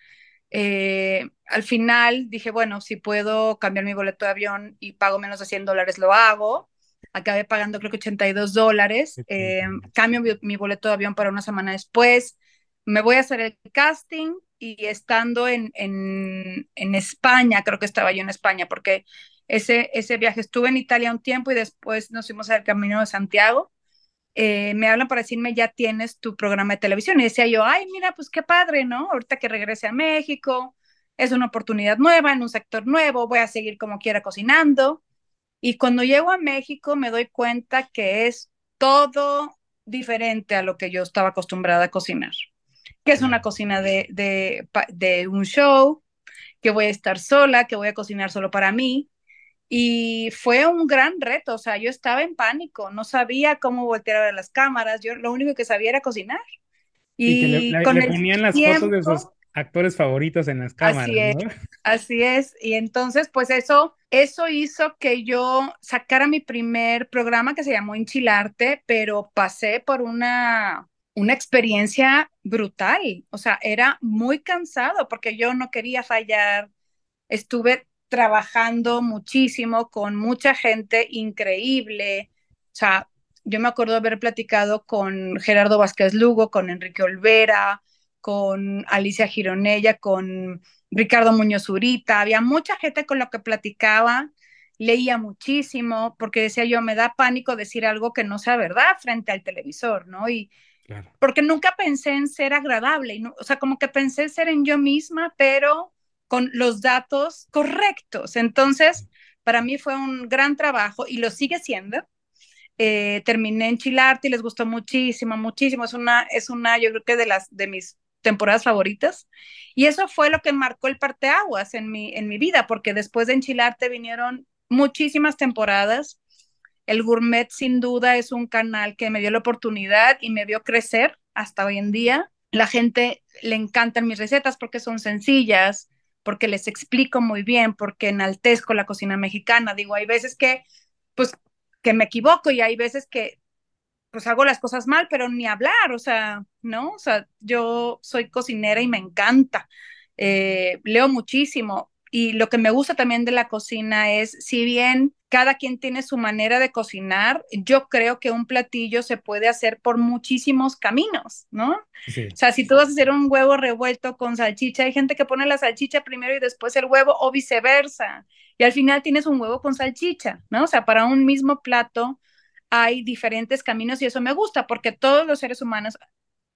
eh, al final dije, bueno, si puedo cambiar mi boleto de avión y pago menos de 100 dólares, lo hago. Acabé pagando creo que 82 dólares. Eh, cambio mi, mi, boleto de avión para una semana después. Me voy a hacer el casting y estando en, en, en España, creo que estaba yo en España, porque ese, ese viaje estuve en Italia un tiempo y después nos fuimos al camino de Santiago eh, me hablan para decirme, ya tienes tu programa de televisión. Y decía yo, ay, mira, pues qué padre, ¿no? Ahorita que regrese a México, es una oportunidad nueva, en un sector nuevo, voy a seguir como quiera cocinando. Y cuando llego a México me doy cuenta que es todo diferente a lo que yo estaba acostumbrada a cocinar. Que es una cocina de, de, de un show, que voy a estar sola, que voy a cocinar solo para mí, y fue un gran reto, o sea, yo estaba en pánico, no sabía cómo voltear a las cámaras, yo lo único que sabía era cocinar. Y, y le, con le, ponían las tiempo, fotos de sus actores favoritos en las cámaras. Así es, ¿no? así es. Y entonces, pues eso, eso hizo que yo sacara mi primer programa que se llamó Enchilarte, pero pasé por una, una experiencia brutal. O sea, era muy cansado porque yo no quería fallar. Estuve trabajando muchísimo con mucha gente increíble. O sea, yo me acuerdo haber platicado con Gerardo Vázquez Lugo, con Enrique Olvera, con Alicia Gironella, con Ricardo Muñoz Urita. Había mucha gente con la que platicaba, leía muchísimo, porque decía yo, me da pánico decir algo que no sea verdad frente al televisor, ¿no? Y claro. porque nunca pensé en ser agradable, y no, o sea, como que pensé ser en yo misma, pero con los datos correctos. Entonces, para mí fue un gran trabajo y lo sigue siendo. Eh, terminé en Chilarte y les gustó muchísimo, muchísimo. Es una, es una, yo creo que de las de mis temporadas favoritas. Y eso fue lo que marcó el parteaguas en mi, en mi vida, porque después de Enchilarte vinieron muchísimas temporadas. El Gourmet, sin duda, es un canal que me dio la oportunidad y me vio crecer hasta hoy en día. La gente le encantan mis recetas porque son sencillas, porque les explico muy bien, porque enaltezco la cocina mexicana. Digo, hay veces que, pues, que me equivoco y hay veces que, pues, hago las cosas mal, pero ni hablar, o sea, ¿no? O sea, yo soy cocinera y me encanta. Eh, leo muchísimo. Y lo que me gusta también de la cocina es, si bien cada quien tiene su manera de cocinar, yo creo que un platillo se puede hacer por muchísimos caminos, ¿no? O sea, si tú vas a hacer un huevo revuelto con salchicha, hay gente que pone la salchicha primero y después el huevo o viceversa. Y al final tienes un huevo con salchicha, ¿no? O sea, para un mismo plato hay diferentes caminos y eso me gusta porque todos los seres humanos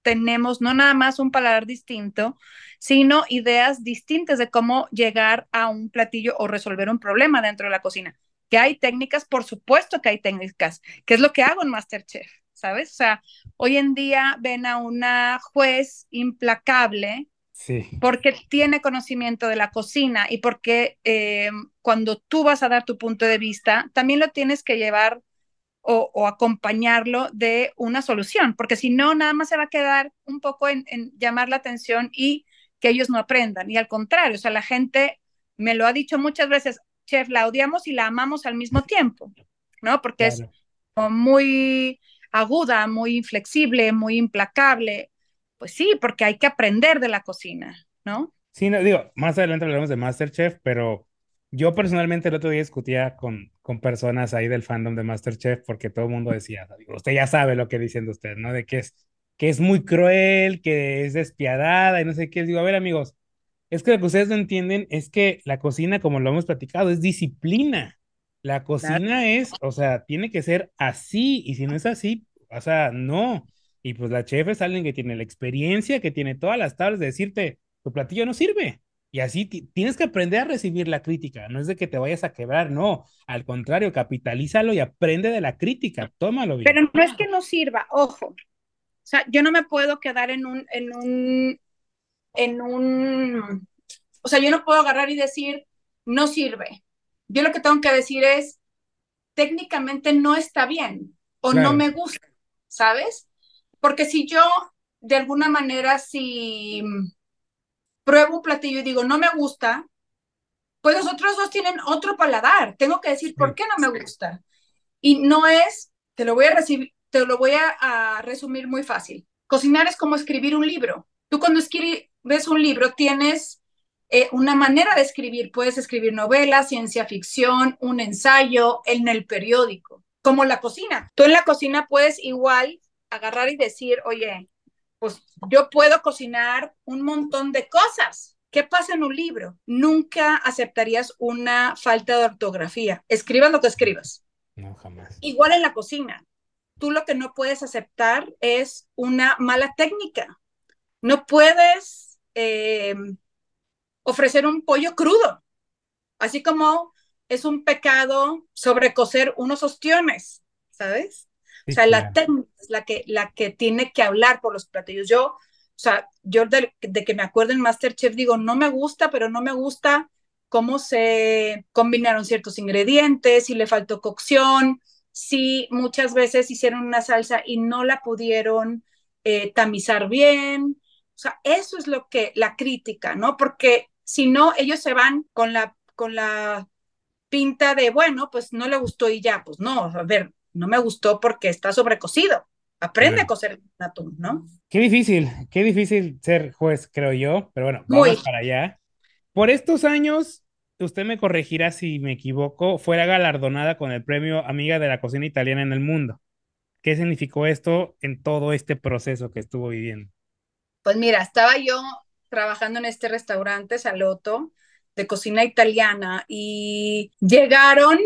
tenemos no nada más un paladar distinto, sino ideas distintas de cómo llegar a un platillo o resolver un problema dentro de la cocina. Que hay técnicas, por supuesto que hay técnicas, que es lo que hago en Masterchef, ¿sabes? O sea, hoy en día ven a una juez implacable sí. porque tiene conocimiento de la cocina y porque eh, cuando tú vas a dar tu punto de vista, también lo tienes que llevar o, acompañarlo de una solución, porque si no, nada más se va a quedar un poco en, llamar la atención y que ellos no aprendan. Y al contrario, o sea, la gente me lo ha dicho muchas veces, chef, la odiamos y la amamos al mismo tiempo, ¿no? Porque es muy aguda, muy inflexible, muy implacable. Pues sí, porque hay que aprender de la cocina, ¿no? Sí, no, digo, más adelante hablaremos de Masterchef, pero yo personalmente el otro día discutía con, con personas ahí del fandom de Masterchef porque todo el mundo decía, usted ya sabe lo que dicen de usted, ¿no? De que es, que es muy cruel, que es despiadada y no sé qué. Digo, a ver amigos, es que lo que ustedes no entienden es que la cocina, como lo hemos platicado, es disciplina. La cocina es, o sea, tiene que ser así y si no es así, o sea, no. Y pues la chef es alguien que tiene la experiencia, que tiene todas las tablas de decirte, tu platillo no sirve. Y así tienes que aprender a recibir la crítica, no es de que te vayas a quebrar, no, al contrario, capitalízalo y aprende de la crítica, tómalo bien. Pero no es que no sirva, ojo. O sea, yo no me puedo quedar en un, en un, en un, o sea, yo no puedo agarrar y decir, no sirve. Yo lo que tengo que decir es, técnicamente no está bien o no me gusta, ¿sabes? Porque si yo, de alguna manera, si pruebo un platillo y digo, no me gusta, pues los otros dos tienen otro paladar. Tengo que decir, ¿por qué no me gusta? Y no es, te lo voy a, recibir, te lo voy a, resumir muy fácil. Cocinar es como escribir un libro. Tú cuando escribes un libro tienes eh, una manera de escribir. Puedes escribir novelas, ciencia ficción, un ensayo en el periódico, como la cocina. Tú en la cocina puedes igual agarrar y decir, oye, pues yo puedo cocinar un montón de cosas. ¿Qué pasa en un libro? Nunca aceptarías una falta de ortografía. Escribas lo que escribas. No, jamás. Igual en la cocina. Tú lo que no puedes aceptar es una mala técnica. No puedes eh, ofrecer un pollo crudo, así como es un pecado sobrecocer unos ostiones, ¿sabes? O sea, la técnica es la que, la que tiene que hablar por los platillos. Yo, o sea, yo de, que me acuerdo en Masterchef digo, no me gusta, pero no me gusta cómo se combinaron ciertos ingredientes, si le faltó cocción, si muchas veces hicieron una salsa y no la pudieron eh, tamizar bien. O sea, eso es lo que la crítica, ¿no? Porque si no, ellos se van con la, con la pinta de, bueno, pues no le gustó y ya, pues no, a ver, no me gustó porque está sobrecocido. Aprende a cocer atún, ¿no? Qué difícil, qué difícil ser juez, creo yo, pero bueno, vamos para allá. Por estos años, usted me corregirá si me equivoco, fuera galardonada con el premio Amiga de la Cocina Italiana en el Mundo. ¿Qué significó esto en todo este proceso que estuvo viviendo? Pues mira, estaba yo trabajando en este restaurante, Saloto, de cocina italiana, y llegaron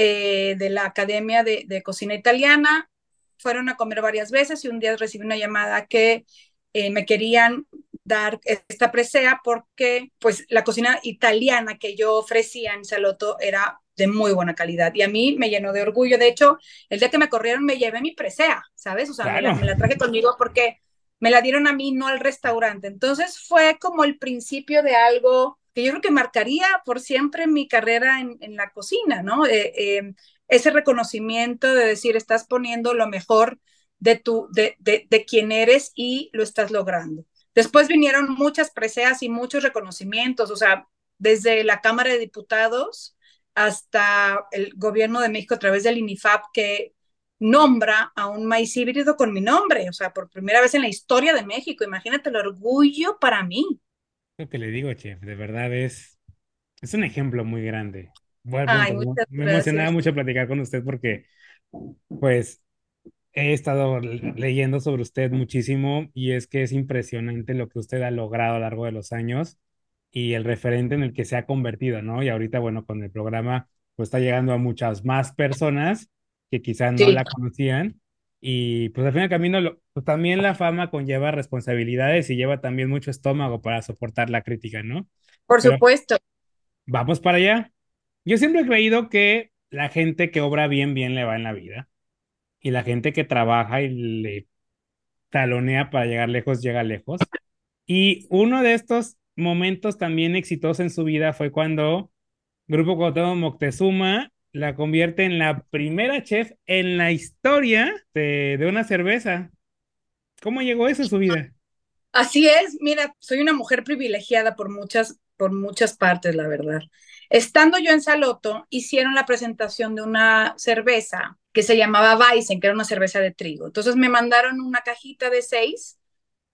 eh, de la Academia de, Cocina Italiana. Fueron a comer varias veces y un día recibí una llamada que eh, me querían dar esta presea porque pues la cocina italiana que yo ofrecía en Saloto era de muy buena calidad y a mí me llenó de orgullo. De hecho, el día que me corrieron me llevé mi presea, ¿sabes? O sea, me, la, traje conmigo porque me la dieron a mí, no al restaurante. Entonces fue como el principio de algo que yo creo que marcaría por siempre mi carrera en, la cocina, ¿no? Eh, eh, ese reconocimiento de decir, estás poniendo lo mejor de, tu, de, de, de quien eres y lo estás logrando. Después vinieron muchas preseas y muchos reconocimientos, o sea, desde la Cámara de Diputados hasta el gobierno de México a través del INIFAP que nombra a un maíz híbrido con mi nombre, o sea, por primera vez en la historia de México. Imagínate el orgullo para mí que le digo, chef, de verdad es Es un ejemplo muy grande. Ay, muchas Me emocionaba mucho platicar con usted porque, pues, he estado le- leyendo sobre usted muchísimo y es que es impresionante lo que usted ha logrado a lo largo de los años y el referente en el que se ha convertido, ¿no? Y ahorita, bueno, con el programa, pues está llegando a muchas más personas que quizás no Sí, la conocían y pues al fin y al camino, lo- pues, también la fama conlleva responsabilidades y lleva también mucho estómago para soportar la crítica, ¿no? por Pero supuesto. vamos para allá. Yo siempre he creído que la gente que obra bien, bien le va en la vida. Y la gente que trabaja y le talonea para llegar lejos, llega lejos. Y uno de estos momentos también exitosos en su vida fue cuando Grupo Cuauhtémoc Moctezuma la convierte en la primera chef en la historia de, de una cerveza. ¿Cómo llegó eso a su vida? Así es, mira, soy una mujer privilegiada por muchas, por muchas partes, la verdad. Estando yo en Saloto, hicieron la presentación de una cerveza que se llamaba Weizen, que era una cerveza de trigo. Entonces me mandaron una cajita de seis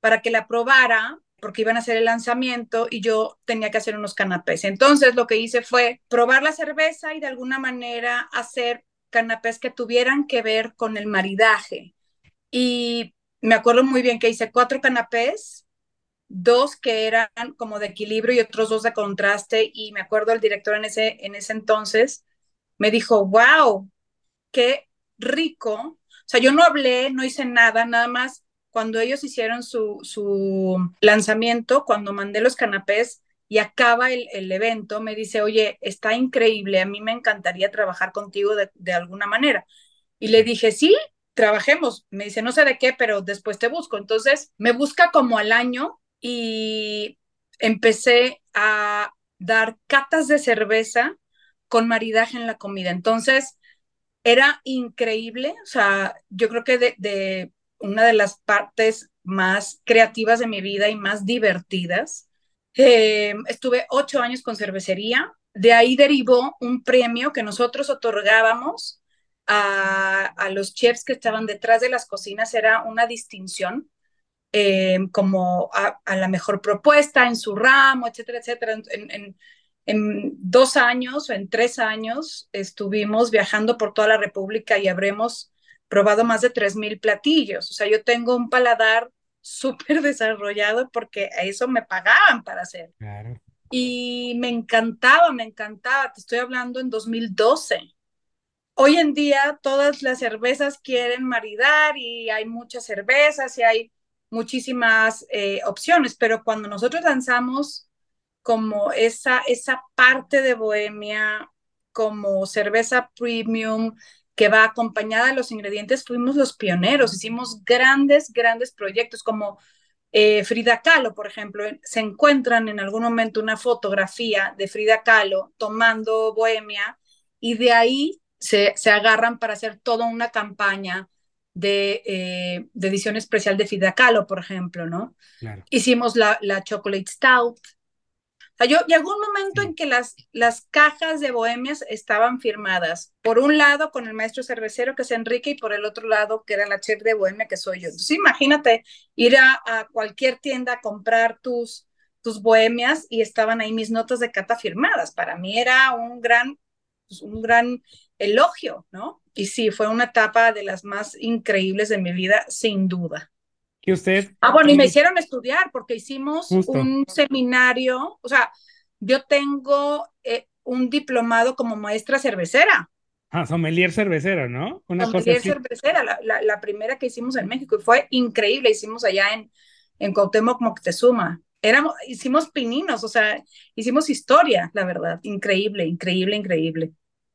para que la probara, porque iban a hacer el lanzamiento y yo tenía que hacer unos canapés. Entonces lo que hice fue probar la cerveza y de alguna manera hacer canapés que tuvieran que ver con el maridaje. Y me acuerdo muy bien que hice cuatro canapés, dos que eran como de equilibrio y otros dos de contraste. Y me acuerdo el director en ese, en ese entonces me dijo, wow, qué rico. O sea, yo no hablé, no hice nada, nada más cuando ellos hicieron su, su lanzamiento, cuando mandé los canapés y acaba el, el, evento, me dice, oye, está increíble, a mí me encantaría trabajar contigo de, de alguna manera. Y le dije, sí, trabajemos. Me dice, no sé de qué, pero después te busco. Entonces, me busca como al año y empecé a dar catas de cerveza con maridaje en la comida. Entonces, era increíble. O sea, yo creo que de, de una de las partes más creativas de mi vida y más divertidas. Eh, estuve ocho años con cervecería. De ahí derivó un premio que nosotros otorgábamos a, a, los chefs que estaban detrás de las cocinas. Era una distinción eh, como a, la mejor propuesta en su ramo, etcétera, etcétera. En, dos años o en tres años estuvimos viajando por toda la República y habremos probado más de tres mil platillos. O sea, yo tengo un paladar súper desarrollado porque a eso me pagaban para hacer. Claro. Y me encantaba, me encantaba. Te estoy hablando en 2012. Hoy en día todas las cervezas quieren maridar y hay muchas cervezas y hay muchísimas eh, opciones, pero cuando nosotros lanzamos como esa, esa parte de Bohemia, como cerveza premium que va acompañada de los ingredientes, fuimos los pioneros, hicimos grandes, grandes proyectos como eh, Frida Kahlo, por ejemplo, se encuentran en algún momento una fotografía de Frida Kahlo tomando Bohemia y de ahí se, se agarran para hacer toda una campaña de, eh, de, edición especial de Frida Kahlo, por ejemplo, ¿no? Claro. Hicimos la, la Chocolate Stout. Sea, yo llegó un momento en que las, las cajas de bohemias estaban firmadas. Por un lado con el maestro cervecero, que es Enrique, y por el otro lado, que era la chef de bohemia, que soy yo. Entonces, imagínate ir a, a cualquier tienda a comprar tus, tus bohemias y estaban ahí mis notas de cata firmadas. Para mí era un gran, pues, un gran elogio, ¿no? Y sí, fue una etapa de las más increíbles de mi vida, sin duda. Que usted. Ah, bueno, y me hicieron estudiar porque hicimos Justo. un seminario, o sea, yo tengo eh, un diplomado como maestra cervecera. Ah, sommelier cervecero, ¿no? Una sommelier cosa cervecera, la, la, la, primera que hicimos en México y fue increíble, hicimos allá en, en Cuauhtémoc, Moctezuma. Éramos, hicimos pininos, o sea, hicimos historia, la verdad, increíble, increíble, increíble.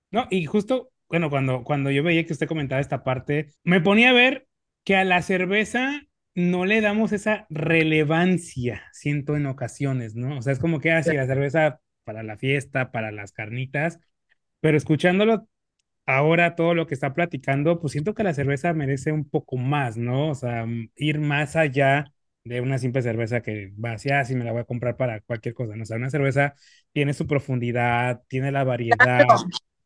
No, y justo, bueno, cuando, cuando yo veía que usted comentaba esta parte, me ponía a ver que a la cerveza no le damos esa relevancia, siento en ocasiones, ¿no? O sea, es como que así la cerveza para la fiesta, para las carnitas, pero escuchándolo ahora todo lo que está platicando, pues siento que la cerveza merece un poco más, ¿no? O sea, ir más allá de una simple cerveza que va así, así me la voy a comprar para cualquier cosa, ¿no? O sea, una cerveza tiene su profundidad, tiene la variedad. Claro.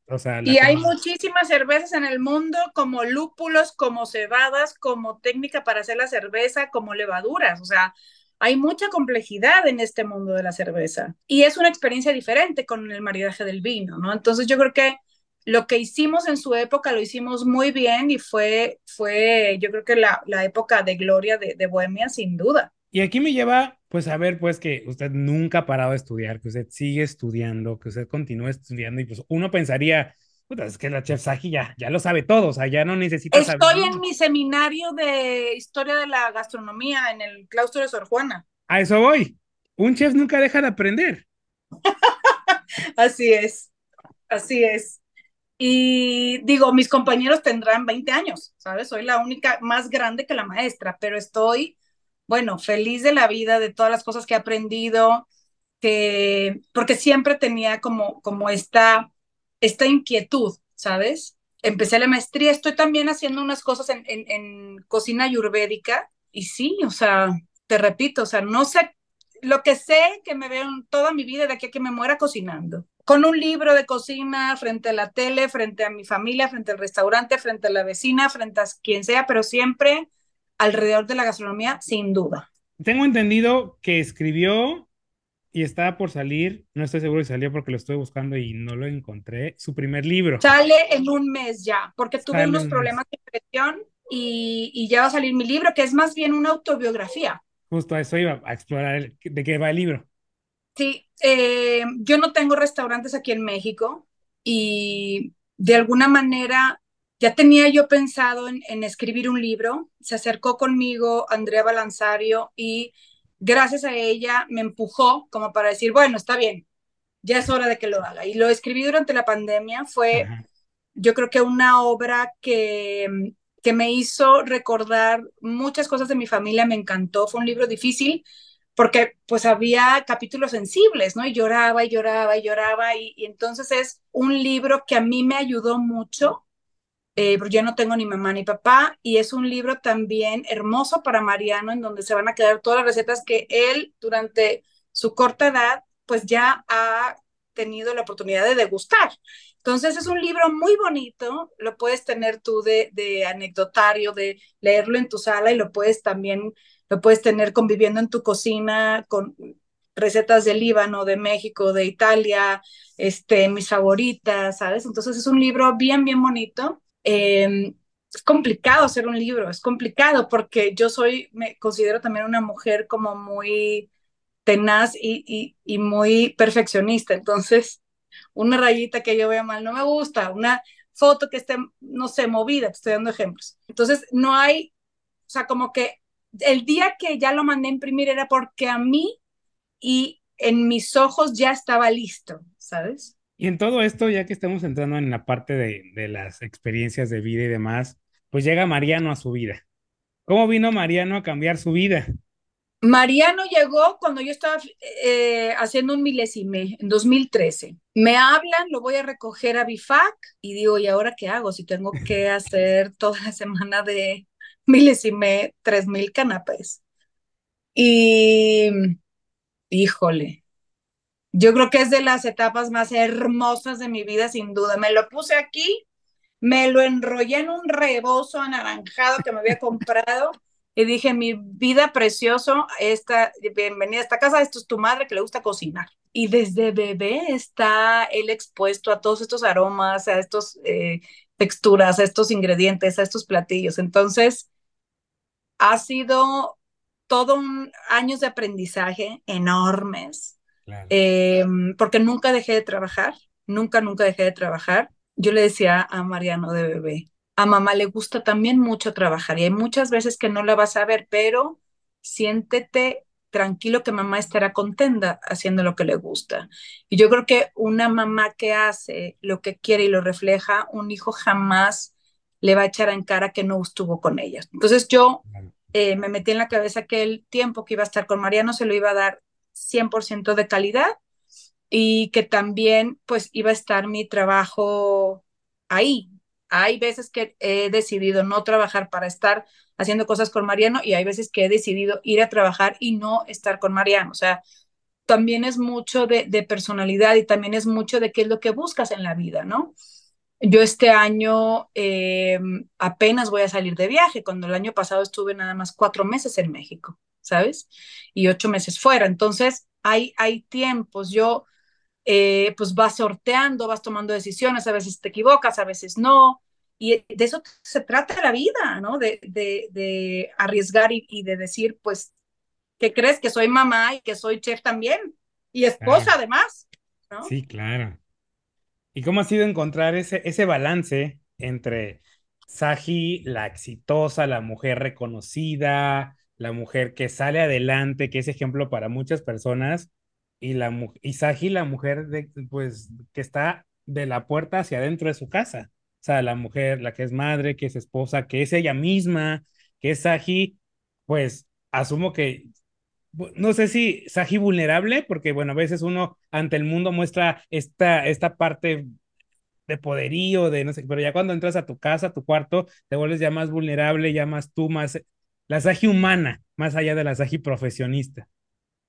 O sea, y hay muchísimas cervezas en el mundo, como lúpulos, como cebadas, como técnica para hacer la cerveza, como levaduras. O sea, hay mucha complejidad en este mundo de la cerveza y es una experiencia diferente con el maridaje del vino, ¿no? Entonces yo creo que lo que hicimos en su época lo hicimos muy bien y fue, fue yo creo que la, la época de gloria de, de, Bohemia, sin duda. Y aquí me lleva, pues, a ver, pues, que usted nunca ha parado de estudiar, que usted sigue estudiando, que usted continúa estudiando y pues uno pensaría, puta, es que la chef Saji ya, ya lo sabe todo, o sea, ya no necesita Estoy saber. en mi seminario de historia de la gastronomía en el claustro de Sor Juana. A eso voy. Un chef nunca deja de aprender. así es, así es. Y digo, mis compañeros tendrán 20 años, ¿sabes? Soy la única más grande que la maestra, pero estoy, bueno, feliz de la vida, de todas las cosas que he aprendido, que, porque siempre tenía como, como esta, esta inquietud, ¿sabes? Empecé la maestría, estoy también haciendo unas cosas en, en, cocina ayurvédica y sí, o sea, te repito, o sea, no sé, lo que sé que me veo toda mi vida de aquí a que me muera cocinando con un libro de cocina frente a la tele, frente a mi familia, frente al restaurante, frente a la vecina, frente a quien sea, pero siempre alrededor de la gastronomía, sin duda. Tengo entendido que escribió y estaba por salir, no estoy seguro si salió porque lo estoy buscando y no lo encontré, su primer libro. Sale en un mes ya, porque tuve unos problemas de presión y, y, ya va a salir mi libro, que es más bien una autobiografía. Justo a eso iba a explorar de qué va el libro. Sí, eh, yo no tengo restaurantes aquí en México y de alguna manera ya tenía yo pensado en, en, escribir un libro. Se acercó conmigo Andrea Balanzario y gracias a ella me empujó como para decir, bueno, está bien, ya es hora de que lo haga. Y lo escribí durante la pandemia. Fue, Ajá. yo creo que una obra que, que me hizo recordar muchas cosas de mi familia, me encantó. Fue un libro difícil porque pues había capítulos sensibles, ¿no? Y lloraba y lloraba y lloraba y, y entonces es un libro que a mí me ayudó mucho, eh, porque yo no tengo ni mamá ni papá y es un libro también hermoso para Mariano en donde se van a quedar todas las recetas que él durante su corta edad pues ya ha tenido la oportunidad de degustar. Entonces es un libro muy bonito, lo puedes tener tú de, de anecdotario, de leerlo en tu sala y lo puedes también lo puedes tener conviviendo en tu cocina con recetas del Líbano, de México, de Italia, este, mis favoritas, ¿sabes? Entonces es un libro bien, bien bonito. Eh, es complicado hacer un libro, es complicado porque yo soy, me considero también una mujer como muy tenaz y, y, y muy perfeccionista. Entonces, una rayita que yo vea mal no me gusta, una foto que esté, no sé, movida, te estoy dando ejemplos. Entonces, no hay, o sea, como que el día que ya lo mandé a imprimir era porque a mí y en mis ojos ya estaba listo, ¿sabes? Y en todo esto, ya que estamos entrando en la parte de, de las experiencias de vida y demás, pues llega Mariano a su vida. ¿Cómo vino Mariano a cambiar su vida? Mariano llegó cuando yo estaba eh, haciendo un milésime en 2013. Me hablan, lo voy a recoger a Bifac y digo, ¿y ahora qué hago? Si tengo que hacer toda la semana de milésime, tres mil canapés. Y, híjole, yo creo que es de las etapas más hermosas de mi vida, sin duda. Me lo puse aquí, me lo enrollé en un rebozo anaranjado que me había comprado y dije, mi vida precioso, esta, bienvenida a esta casa, esto es tu madre que le gusta cocinar. Y desde bebé está él expuesto a todos estos aromas, a estas eh, texturas, a estos ingredientes, a estos platillos. Entonces, ha sido todo un años de aprendizaje enormes, claro. eh, porque nunca dejé de trabajar, nunca, nunca dejé de trabajar. Yo le decía a Mariano de bebé, a mamá le gusta también mucho trabajar y hay muchas veces que no la vas a ver, pero siéntete tranquilo que mamá estará contenta haciendo lo que le gusta. Y yo creo que una mamá que hace lo que quiere y lo refleja, un hijo jamás le va a echar en cara que no estuvo con ella. Entonces yo eh, me metí en la cabeza que el tiempo que iba a estar con Mariano se lo iba a dar 100% de calidad y que también pues iba a estar mi trabajo ahí, hay veces que he decidido no trabajar para estar haciendo cosas con Mariano y hay veces que he decidido ir a trabajar y no estar con Mariano. O sea, también es mucho de, de personalidad y también es mucho de qué es lo que buscas en la vida, ¿no? Yo este año eh, apenas voy a salir de viaje, cuando el año pasado estuve nada más cuatro meses en México. ¿Sabes? Y ocho meses fuera. Entonces, hay, hay tiempos. Yo, eh, pues vas sorteando, vas tomando decisiones, a veces te equivocas, a veces no. Y de eso se trata la vida, ¿no? De, de, de arriesgar y, y, de decir, pues, ¿qué crees? Que soy mamá y que soy chef también. Y esposa Claro. además, ¿no? Sí, claro. ¿Y cómo ha sido encontrar ese, ese balance entre Saji, la exitosa, la mujer reconocida, la mujer que sale adelante, que es ejemplo para muchas personas, y, la, y Saji, la mujer de, pues, que está de la puerta hacia adentro de su casa? O sea, la mujer, la que es madre, que es esposa, que es ella misma, que es Saji, pues asumo que no sé si Saji vulnerable, porque bueno, a veces uno ante el mundo muestra esta, esta parte de poderío, de no sé, pero ya cuando entras a tu casa, a tu cuarto, te vuelves ya más vulnerable, ya más tú, más la Saji humana, más allá de la Saji profesionista.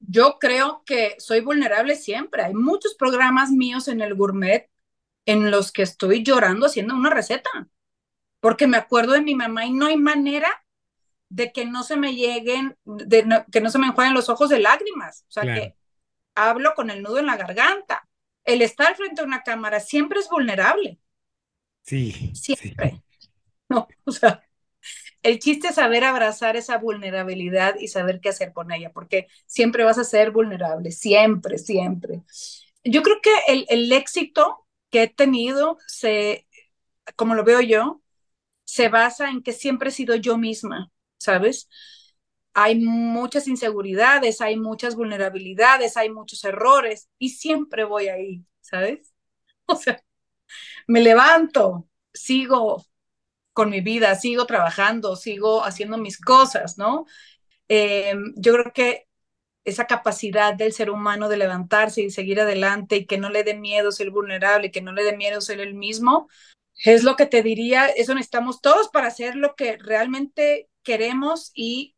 Yo creo que soy vulnerable siempre. Hay muchos programas míos en el gourmet en los que estoy llorando haciendo una receta, porque me acuerdo de mi mamá y no hay manera de que no se me lleguen, de no, que no se me enjuaguen los ojos de lágrimas. O sea, Claro, que hablo con el nudo en la garganta. El estar frente a una cámara siempre es vulnerable, sí, sí, siempre. No, o sea, el chiste es saber abrazar esa vulnerabilidad y saber qué hacer con ella, porque siempre vas a ser vulnerable, siempre, siempre. Yo creo que el, éxito que he tenido, se, como lo veo yo, se basa en que siempre he sido yo misma, ¿sabes? Hay muchas inseguridades, hay muchas vulnerabilidades, hay muchos errores y siempre voy ahí, ¿sabes? O sea, me levanto, sigo con mi vida, sigo trabajando, sigo haciendo mis cosas, ¿no? Eh, yo creo que esa capacidad del ser humano de levantarse y seguir adelante y que no le dé miedo ser vulnerable, que no le dé miedo ser el mismo, es lo que te diría, eso necesitamos todos para hacer lo que realmente queremos y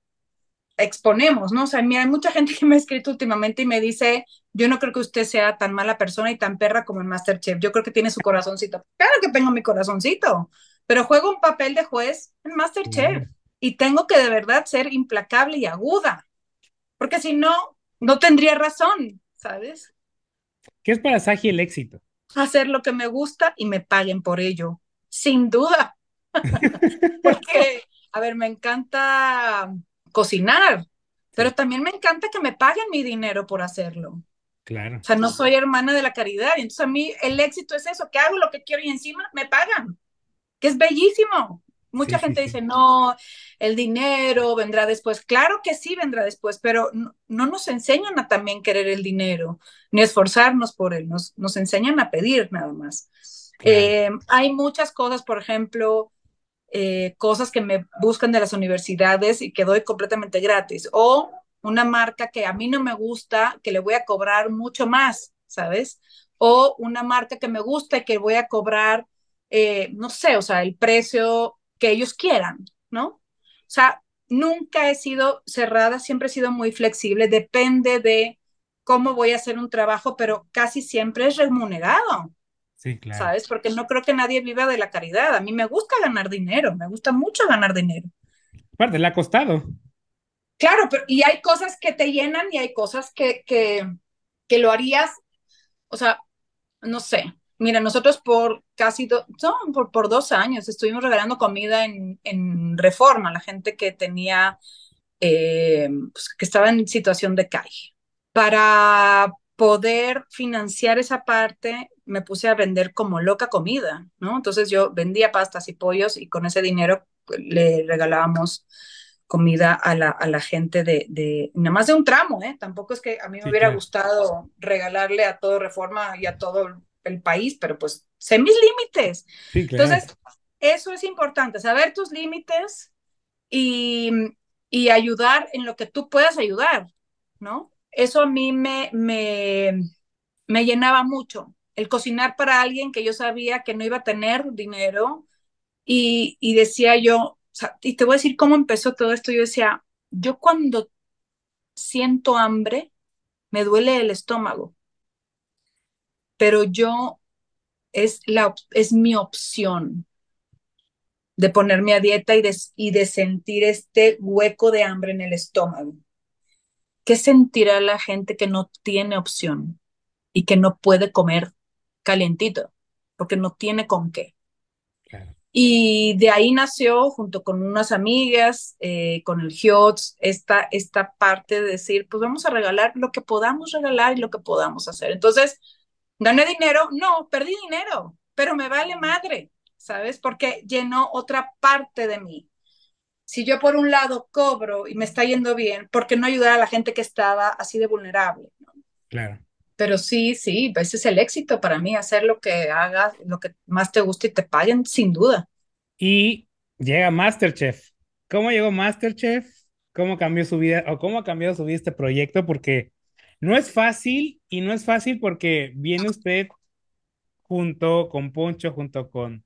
exponemos, ¿no? O sea, mira, hay mucha gente que me ha escrito últimamente y me dice, yo no creo que usted sea tan mala persona y tan perra como el Masterchef, yo creo que tiene su corazoncito. Claro que tengo mi corazoncito, pero juego un papel de juez en Masterchef y tengo que de verdad ser implacable y aguda, porque si no, no tendría razón, ¿sabes? ¿Qué es para Saji el éxito? Hacer lo que me gusta y me paguen por ello, sin duda, porque, a ver, me encanta cocinar, pero también me encanta que me paguen mi dinero por hacerlo. O claro. sea, no soy hermana de la caridad. Entonces a mí el éxito es eso, que hago lo que quiero y encima me pagan, que es bellísimo. Mucha sí, gente sí. dice, no, el dinero vendrá después. Claro que sí vendrá después, pero no, no nos enseñan a también querer el dinero, ni esforzarnos por él, nos, nos enseñan a pedir nada más. Claro. Eh, hay muchas cosas, por ejemplo, eh, cosas que me buscan de las universidades y que doy completamente gratis. O una marca que a mí no me gusta, que le voy a cobrar mucho más, ¿sabes? O una marca que me gusta y que voy a cobrar, eh, no sé, o sea, el precio que ellos quieran, ¿no? O sea, nunca he sido cerrada, siempre he sido muy flexible, depende de cómo voy a hacer un trabajo, pero casi siempre es remunerado. Sí, claro. ¿sabes? Porque no creo que nadie viva de la caridad. A mí me gusta ganar dinero, me gusta mucho ganar dinero. Aparte, le ha costado. Claro, pero y hay cosas que te llenan y hay cosas que, que, que lo harías, o sea, no sé. Mira, nosotros por casi do, no, por, por, dos años estuvimos regalando comida en, en Reforma, la gente que tenía, eh, pues, que estaba en situación de calle. Para poder financiar esa parte, me puse a vender como loca comida, ¿no? Entonces yo vendía pastas y pollos y con ese dinero le regalábamos comida a la, a la gente de, de, nada más de un tramo, ¿eh? Tampoco es que a mí me Sí, hubiera claro. gustado regalarle a todo Reforma y a todo el país, pero pues sé mis límites. Sí, claro. Entonces, eso es importante, saber tus límites y, y ayudar en lo que tú puedas ayudar, ¿no? Eso a mí me, me, me llenaba mucho, el cocinar para alguien que yo sabía que no iba a tener dinero y, y decía yo, o sea, y te voy a decir cómo empezó todo esto, yo decía, yo cuando siento hambre, me duele el estómago, pero yo es, la, es mi opción de ponerme a dieta y de, y de sentir este hueco de hambre en el estómago. ¿qué sentirá la gente que no tiene opción y que no puede comer calientito? Porque no tiene con qué. Y de ahí nació, junto con unas amigas, eh, con el HIOTS, esta, esta parte de decir, pues vamos a regalar lo que podamos regalar y lo que podamos hacer. Entonces, ¿gané dinero? No, perdí dinero, pero me vale madre, ¿sabes? Porque llenó otra parte de mí. Si yo por un lado cobro y me está yendo bien, ¿por qué no ayudar a la gente que estaba así de vulnerable? Claro. Pero sí, sí, ese es el éxito para mí, hacer lo que hagas, lo que más te guste y te paguen, sin duda. Y llega Masterchef. ¿Cómo llegó Masterchef? ¿Cómo cambió su vida o cómo ha cambiado su vida este proyecto? Porque no es fácil y no es fácil porque viene usted junto con Poncho, junto con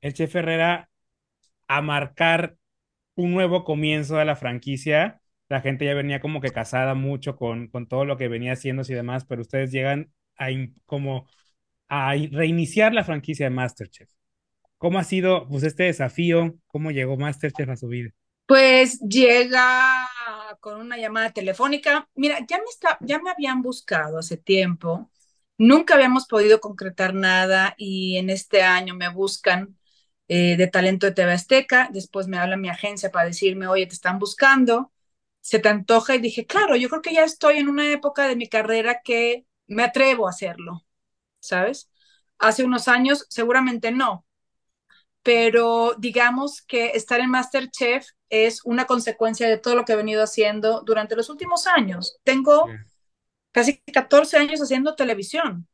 el chef Herrera, a marcar un nuevo comienzo de la franquicia la gente ya venía como que casada mucho con, con todo lo que venía haciendo y demás, pero ustedes llegan a como a reiniciar la franquicia de Masterchef. ¿Cómo ha sido pues este desafío? ¿Cómo llegó Masterchef a su vida? Pues llega con una llamada telefónica. Mira, ya me, está, ya me habían buscado hace tiempo. Nunca habíamos podido concretar nada y en este año me buscan eh, de talento de TV Azteca. Después me habla mi agencia para decirme, oye, te están buscando se te antoja y dije, claro, yo creo que ya estoy en una época de mi carrera que me atrevo a hacerlo, ¿sabes? Hace unos años seguramente no, pero digamos que estar en Masterchef es una consecuencia de todo lo que he venido haciendo durante los últimos años. Tengo casi 14 años haciendo televisión,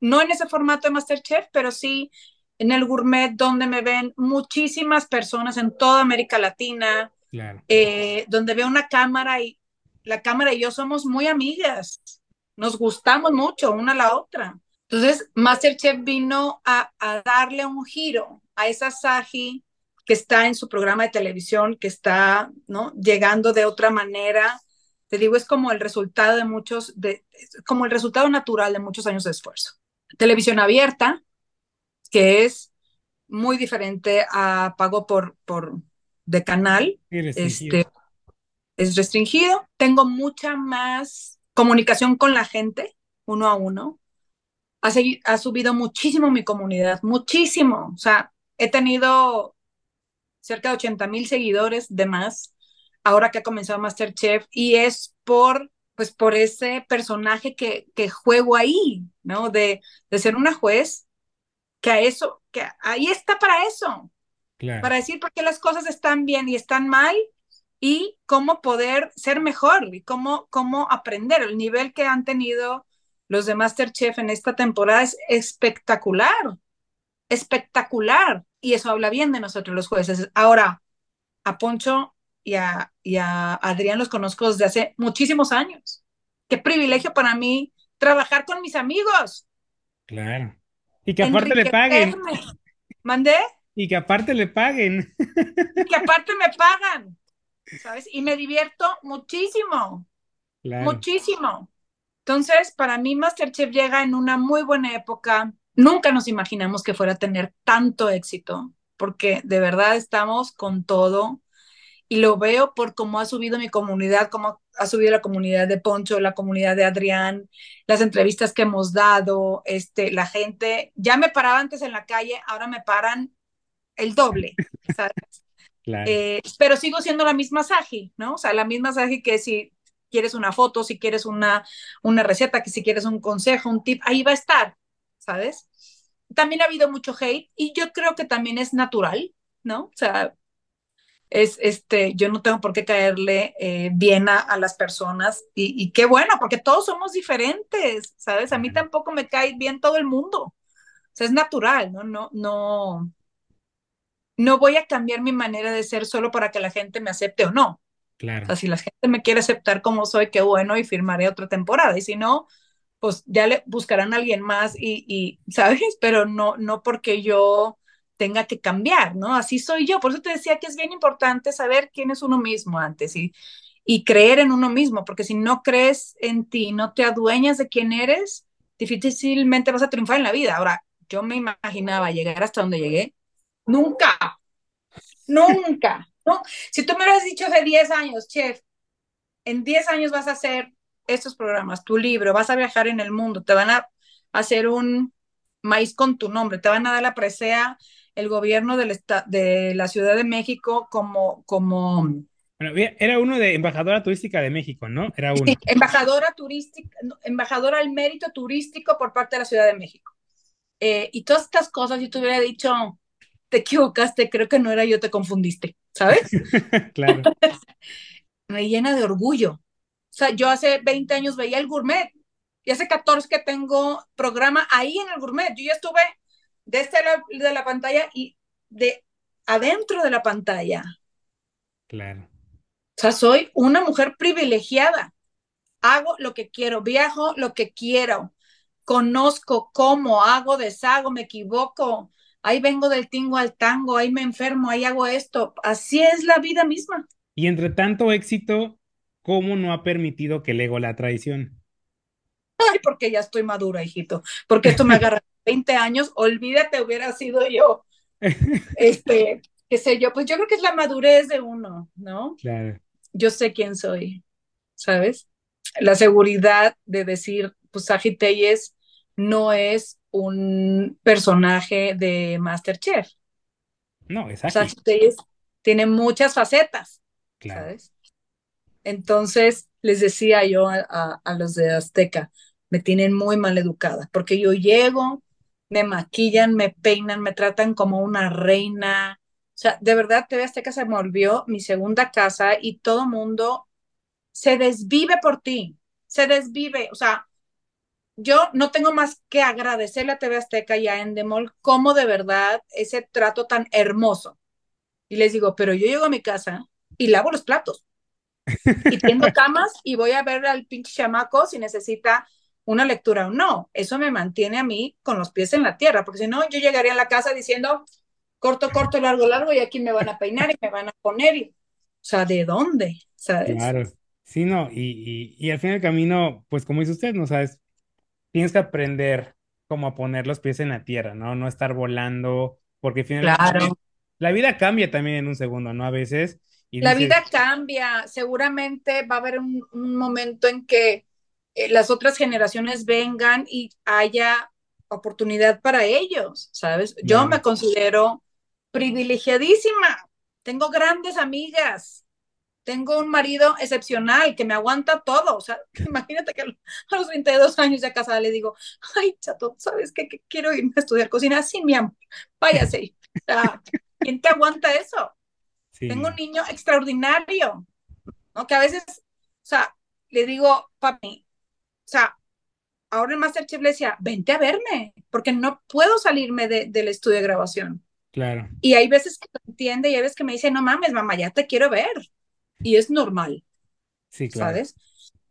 no en ese formato de Masterchef, pero sí en el gourmet donde me ven muchísimas personas en toda América Latina, eh, donde veo una cámara y la cámara y yo somos muy amigas, nos gustamos mucho una a la otra. Entonces, Masterchef vino a, darle un giro a esa Saji que está en su programa de televisión, que está ¿no? llegando de otra manera. Te digo, es como el resultado de muchos, de, como el resultado natural de muchos años de esfuerzo. Televisión abierta, que es muy diferente a pago por, por, de canal. Este, es restringido. Tengo mucha más comunicación con la gente, uno a uno. Ha, ha subido muchísimo mi comunidad, muchísimo. O sea, he tenido cerca de 80 mil seguidores de más ahora que ha comenzado Masterchef y es por pues por ese personaje que, que juego ahí, ¿no? De, de ser una juez, que a eso, que ahí está para eso, para decir por qué las cosas están bien y están mal y cómo poder ser mejor y cómo, cómo aprender. El nivel que han tenido los de Masterchef en esta temporada es espectacular, espectacular. Y eso habla bien de nosotros los jueces. Ahora, a Poncho y a, y a Adrián los conozco desde hace muchísimos años. Qué privilegio para mí trabajar con mis amigos. Claro. Y que aparte le paguen. ¿Mandé? Y que aparte le paguen. Y que aparte me pagan, ¿sabes? Y me divierto muchísimo. Muchísimo. Entonces, para mí Masterchef llega en una muy buena época. Nunca nos imaginamos que fuera a tener tanto éxito, porque de verdad estamos con todo y lo veo por cómo ha subido mi comunidad, cómo ha subido la comunidad de Poncho, la comunidad de Adrián, las entrevistas que hemos dado, este, la gente, ya me paraba antes en la calle, ahora me paran el doble, ¿sabes? Eh, pero sigo siendo la misma Saji, ¿no? O sea, la misma Saji que si quieres una foto, si quieres una, una receta, que si quieres un consejo, un tip, ahí va a estar, ¿sabes? También ha habido mucho hate y yo creo que también es natural, ¿no? O sea, es este, yo no tengo por qué caerle eh, bien a, a, las personas y, y, qué bueno, porque todos somos diferentes, ¿sabes? A mí tampoco me cae bien todo el mundo. O sea, es natural, ¿no? No, no, no voy a cambiar mi manera de ser solo para que la gente me acepte o no. Claro. O sea, si la gente me quiere aceptar como soy, qué bueno, y firmaré otra temporada. Y si no, pues ya le buscarán a alguien más y, ¿sabes? Pero no, no porque yo tenga que cambiar, ¿no? Así soy yo. Por eso te decía que es bien importante saber quién es uno mismo antes y, y creer en uno mismo, porque si no crees en ti, no te adueñas de quién eres, difícilmente vas a triunfar en la vida. Ahora, yo me imaginaba llegar hasta donde llegué Nunca, nunca. ¿no? Si tú me has dicho hace 10 años, chef, en 10 años vas a ser estos programas, tu libro, vas a viajar en el mundo, te van a hacer un maíz con tu nombre, te van a dar la presea el gobierno del de la Ciudad de México como, como... Bueno, era uno de embajadora turística de México, ¿no? Era uno. Sí, embajadora turística, embajadora al mérito turístico por parte de la Ciudad de México. Eh, y todas estas cosas, yo te hubiera dicho, te equivocaste, creo que no era yo, te confundiste, ¿sabes? claro. Me llena de orgullo. Sea, yo hace 20 años veía el gourmet y hace 14 que tengo programa ahí en el gourmet. Yo ya estuve de este lado de la pantalla y de adentro de la pantalla. Claro. O sea, soy una mujer privilegiada. Hago lo que quiero, viajo lo que quiero, conozco cómo, hago, deshago, me equivoco. Ahí vengo del tingo al tango, ahí me enfermo, ahí hago esto. Así es la vida misma. Y entre tanto éxito, ¿cómo no ha permitido que el ego la traición? Ay, porque ya estoy madura, hijito. Porque esto me agarra 20 años, olvídate, hubiera sido yo. Este, qué sé yo, pues yo creo que es la madurez de uno, ¿no? Claro. Yo sé quién soy, ¿sabes? La seguridad de decir, pues Sagiteyes no es un personaje de Masterchef. No, exacto. Sagiteyes tiene muchas facetas, ¿sabes? Entonces, les decía yo a, los de Azteca, me tienen muy mal educada, porque yo llego, me maquillan, me peinan, me tratan como una reina. O sea, de verdad, TV Azteca se volvió mi segunda casa y todo mundo se desvive por ti, se desvive. O sea, yo no tengo más que agradecerle a TV Azteca y a Endemol como de verdad ese trato tan hermoso. Y les digo, pero yo llego a mi casa y lavo los platos. Y tiendo camas y voy a ver al pinche chamaco si necesita una lectura o no. Eso me mantiene a mí con los pies en la tierra, porque si no, yo llegaría a la casa diciendo corto, corto, largo, largo, y aquí me van a peinar y me van a poner. Y, o sea, ¿de dónde? ¿Sabes? Claro. Sí, no, y, y, al fin del camino, pues como dice usted, no sabes, tienes que aprender cómo a poner los pies en la tierra, ¿no? No estar volando, porque finalmente la vida cambia también en un segundo, ¿no? A veces. La vida cambia, seguramente va a haber un, un momento en que eh, las otras generaciones vengan y haya oportunidad para ellos, ¿sabes? Yo me considero privilegiadísima, tengo grandes amigas, tengo un marido excepcional que me aguanta todo, o sea, imagínate que a los 22 años de casada le digo, ay, chato, ¿sabes qué? Que quiero irme a estudiar cocina, sí, mi amor, váyase. O sea, ¿quién te aguanta eso? Tengo un niño extraordinario, ¿no? Que a veces, o sea, le digo, papi, o sea, ahora el Masterchef le decía, vente a verme, porque no puedo salirme del estudio de grabación. Claro. Y hay veces que lo entiende y hay veces que me dice, no mames, mamá, ya te quiero ver. Y es normal. Sí, claro. ¿Sabes?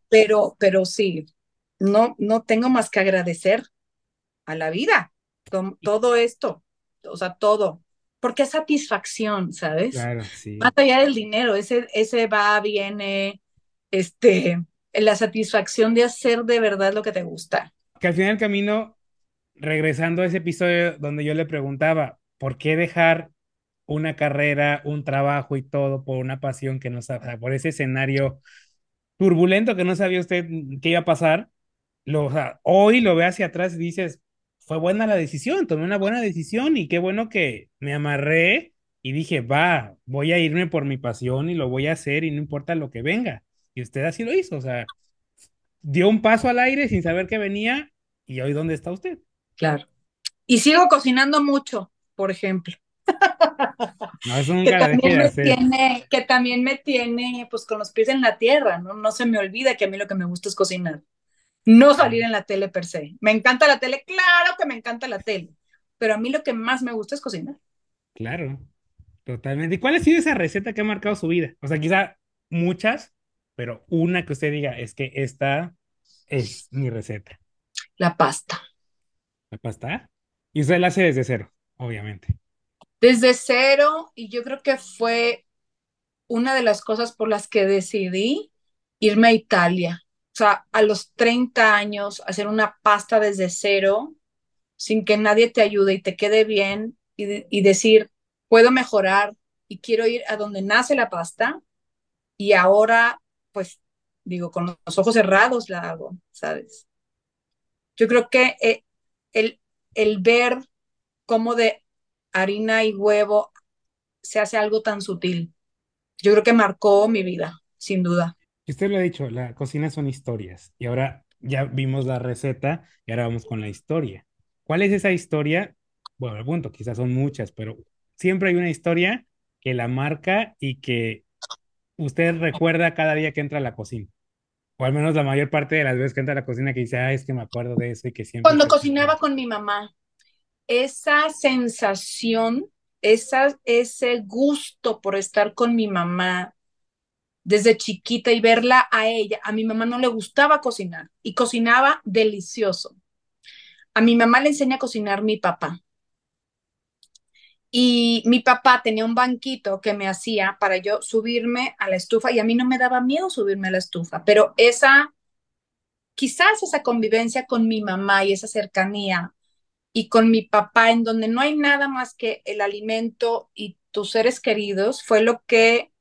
Pero, pero sí, no, no tengo más que agradecer a la vida todo esto, o sea, todo, porque es satisfacción, ¿sabes? Claro, sí. Más allá del dinero, ese, ese va, viene, este, la satisfacción de hacer de verdad lo que te gusta. Que al final del camino, regresando a ese episodio donde yo le preguntaba, ¿por qué dejar una carrera, un trabajo y todo por una pasión que no sabe, por ese escenario turbulento que no sabía usted qué iba a pasar? Lo, hoy lo ve hacia atrás y dices, fue buena la decisión, tomé una buena decisión y qué bueno que me amarré y dije, va, voy a irme por mi pasión y lo voy a hacer y no importa lo que venga. Y usted así lo hizo, o sea, dio un paso al aire sin saber que venía y hoy dónde está usted. Claro. Y sigo cocinando mucho, por ejemplo. No, eso nunca que, también me tiene, que también me tiene pues con los pies en la tierra, ¿no? No se me olvida que a mí lo que me gusta es cocinar. No salir en la tele per se. Me encanta la tele, claro que me encanta la tele, pero a mí lo que más me gusta es cocinar. Claro, totalmente. ¿Y cuál ha sido esa receta que ha marcado su vida? O sea, quizá muchas, pero una que usted diga es que esta es mi receta. La pasta. ¿La pasta? Y usted la hace desde cero, obviamente. Desde cero, y yo creo que fue una de las cosas por las que decidí irme a Italia. O sea, a los 30 años, hacer una pasta desde cero, sin que nadie te ayude y te quede bien, y, decir, puedo mejorar y quiero ir a donde nace la pasta, y ahora pues digo, con los ojos cerrados la hago, ¿sabes? Yo creo que eh, el, el ver cómo de harina y huevo se hace algo tan sutil, yo creo que marcó mi vida, sin duda. Usted lo ha dicho, la cocina son historias y ahora ya vimos la receta y ahora vamos con la historia. ¿Cuál es esa historia? Bueno, al punto, quizás son muchas, pero siempre hay una historia que la marca y que usted recuerda cada día que entra a la cocina. O al menos la mayor parte de las veces que entra a la cocina que dice, ah, es que me acuerdo de eso y que siempre... Cuando cocinaba con mi mamá, esa sensación, esa, ese gusto por estar con mi mamá desde chiquita y verla a ella, a mi mamá no le gustaba cocinar y cocinaba delicioso. A mi mamá le enseña a cocinar mi papá. Y mi papá tenía un banquito que me hacía para yo subirme a la estufa y a mí no me daba miedo subirme a la estufa, pero esa, quizás esa convivencia con mi mamá y esa cercanía y con mi papá en donde no hay nada más que el alimento y tus seres queridos fue lo que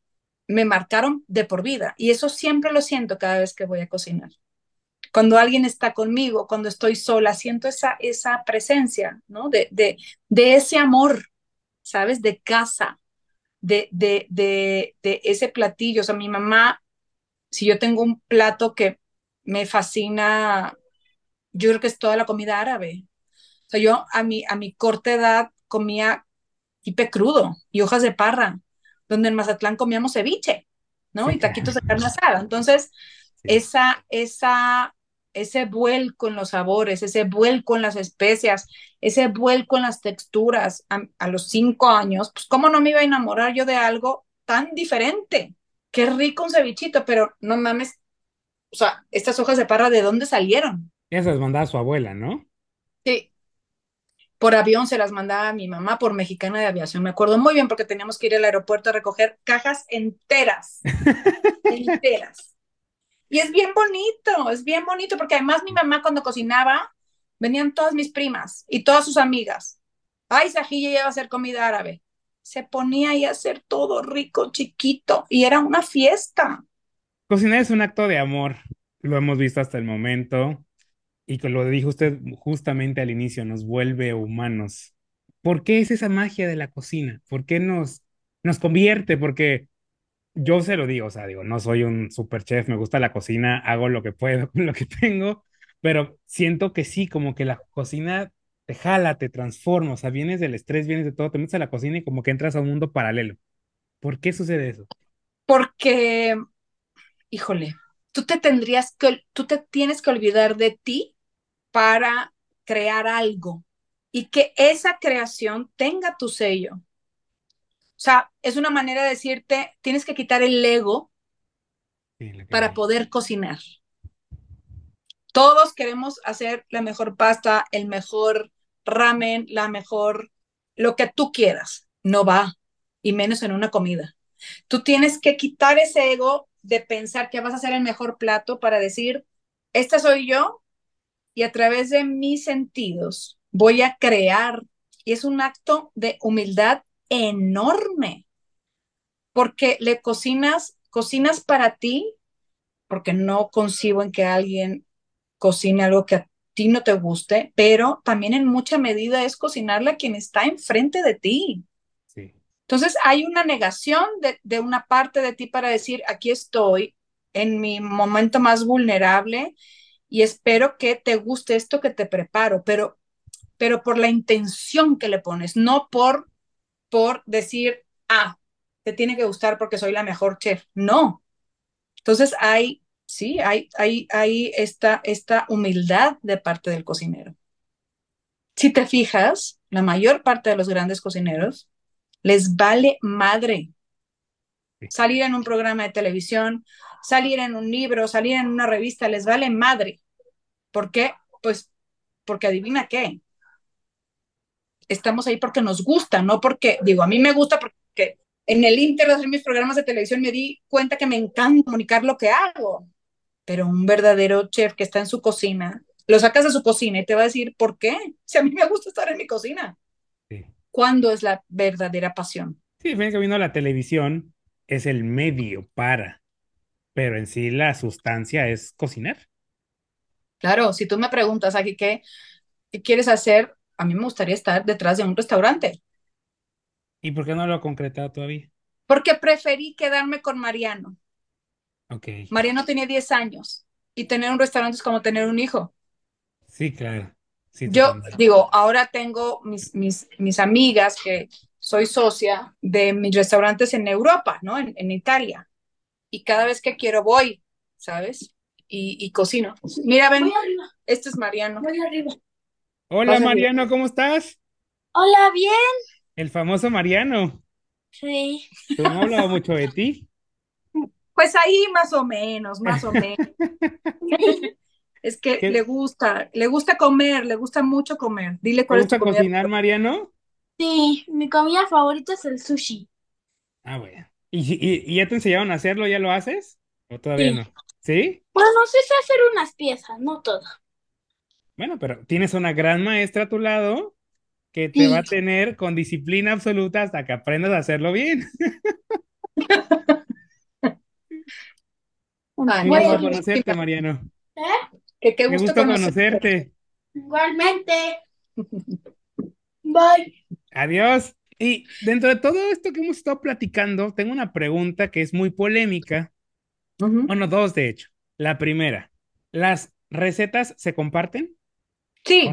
me marcaron de por vida. Y eso siempre lo siento cada vez que voy a cocinar. Cuando alguien está conmigo, cuando estoy sola, siento esa, esa presencia, ¿no? De, de, de ese amor ¿sabes? De casa, de, de, de, de ese platillo. O sea, mi mamá, si yo tengo un plato que me fascina, yo creo que es toda la comida árabe. O sea, yo a mi, a mi corta edad comía tipe crudo y hojas de parra, donde en Mazatlán comíamos ceviche, ¿no? y taquitos de carne asada. Entonces, esa, esa ese vuelco en los sabores, ese vuelco en las especias, ese vuelco en las texturas a, los cinco años, pues cómo no me iba a enamorar yo de algo tan diferente. Qué rico un cevichito, pero no mames, o sea, estas hojas de parra, ¿de dónde salieron? Esas mandaba su abuela, ¿no? Por avión se las mandaba a mi mamá por mexicana de aviación. Me acuerdo muy bien porque teníamos que ir al aeropuerto a recoger cajas enteras. enteras y es bien bonito, es bien bonito, porque además mi mamá cuando cocinaba, venían todas mis primas y todas sus amigas. Ay, Sajilla iba a hacer comida árabe. Se ponía ahí a hacer todo rico, chiquito, y era una fiesta. Cocinar es un acto de amor, lo hemos visto hasta el momento, y que lo dijo usted justamente al inicio, nos vuelve humanos. ¿Por qué es esa magia de la cocina? ¿Por qué nos, nos convierte? Porque yo se lo digo, o sea, digo, no soy un super chef, me gusta la cocina, hago lo que puedo con lo que tengo, pero siento que sí, como que la cocina te jala, te transforma, o sea, vienes del estrés, vienes de todo, te metes a la cocina y como que entras a un mundo paralelo. ¿Por qué sucede eso? Porque, híjole, tú te tendrías que, tú te tienes que olvidar de ti para crear algo y que esa creación tenga tu sello. O sea, es una manera de decirte, tienes que quitar el ego para poder cocinar. Todos queremos hacer la mejor pasta, el mejor ramen, la mejor, lo que tú quieras. No va, y menos en una comida. Tú tienes que quitar ese ego de pensar que vas a hacer el mejor plato para decir, esta soy yo y a través de mis sentidos voy a crear. Y es un acto de humildad enorme, porque le cocinas, cocinas para ti, porque no concibo en que alguien cocine algo que a ti no te guste, pero también en mucha medida es cocinarle a quien está enfrente de ti. Entonces hay una negación de, de una parte de ti para decir, aquí estoy en mi momento más vulnerable y espero que te guste esto que te preparo, pero, pero por la intención que le pones, no por por decir, ah, te tiene que gustar porque soy la mejor chef. No. Entonces hay, sí, hay, hay, hay esta, esta humildad de parte del cocinero. Si te fijas, la mayor parte de los grandes cocineros les vale madre salir en un programa de televisión, salir en un libro, salir en una revista, les vale madre. ¿Por qué? Pues porque adivina qué, estamos ahí porque nos gusta, no porque, digo, a mí me gusta porque en el inter de hacer mis programas de televisión me di cuenta que me encanta comunicar lo que hago, pero un verdadero chef que está en su cocina, lo sacas de su cocina y te va a decir, ¿por qué? Si a mí me gusta estar en mi cocina. Sí. ¿Cuándo es la verdadera pasión? Sí, que viendo la televisión es el medio para. pero en sí la sustancia es cocinar. Claro, si tú me preguntas aquí qué, qué quieres hacer, a mí me gustaría estar detrás de un restaurante. ¿Y por qué no lo ha concretado todavía? Porque preferí quedarme con Mariano. Ok. Mariano tenía 10 años y tener un restaurante es como tener un hijo. Sí, claro. Sí, Yo digo, ahora tengo mis, mis, mis amigas que soy socia de mis restaurantes en Europa, ¿no? En, en Italia. Y cada vez que quiero voy, ¿sabes? Y, y cocino. Mira, ven, este es Mariano. voy arriba. Hola Pásale. Mariano, ¿cómo estás? Hola, ¿bien? El famoso Mariano. Sí. Tú no hablaba mucho de ti. Pues ahí más o menos, más o menos. Es que ¿Qué- le gusta, le gusta comer, le gusta mucho comer. Dile ¿Te cuál es tu gusta comida. cocinar, Mariano? Sí, mi comida favorita es el sushi. Ah, bueno. ¿Y, y, y ya te enseñaron a hacerlo? ¿Ya lo haces? ¿O todavía Sí. no? ¿Sí? Bueno, sí sé hacer unas piezas, no todas. Bueno, pero tienes una gran maestra a tu lado que te va a tener con disciplina absoluta hasta que aprendas a hacerlo bien. Ay, amor, conocerte, Mariano. ¿Eh? que qué Qué gusto gusto conocerte. conocerte. Igualmente. Bye. Adiós. Y dentro de todo esto que hemos estado platicando, tengo una pregunta que es muy polémica. Bueno, dos de hecho. La primera, ¿las recetas se comparten? Sí,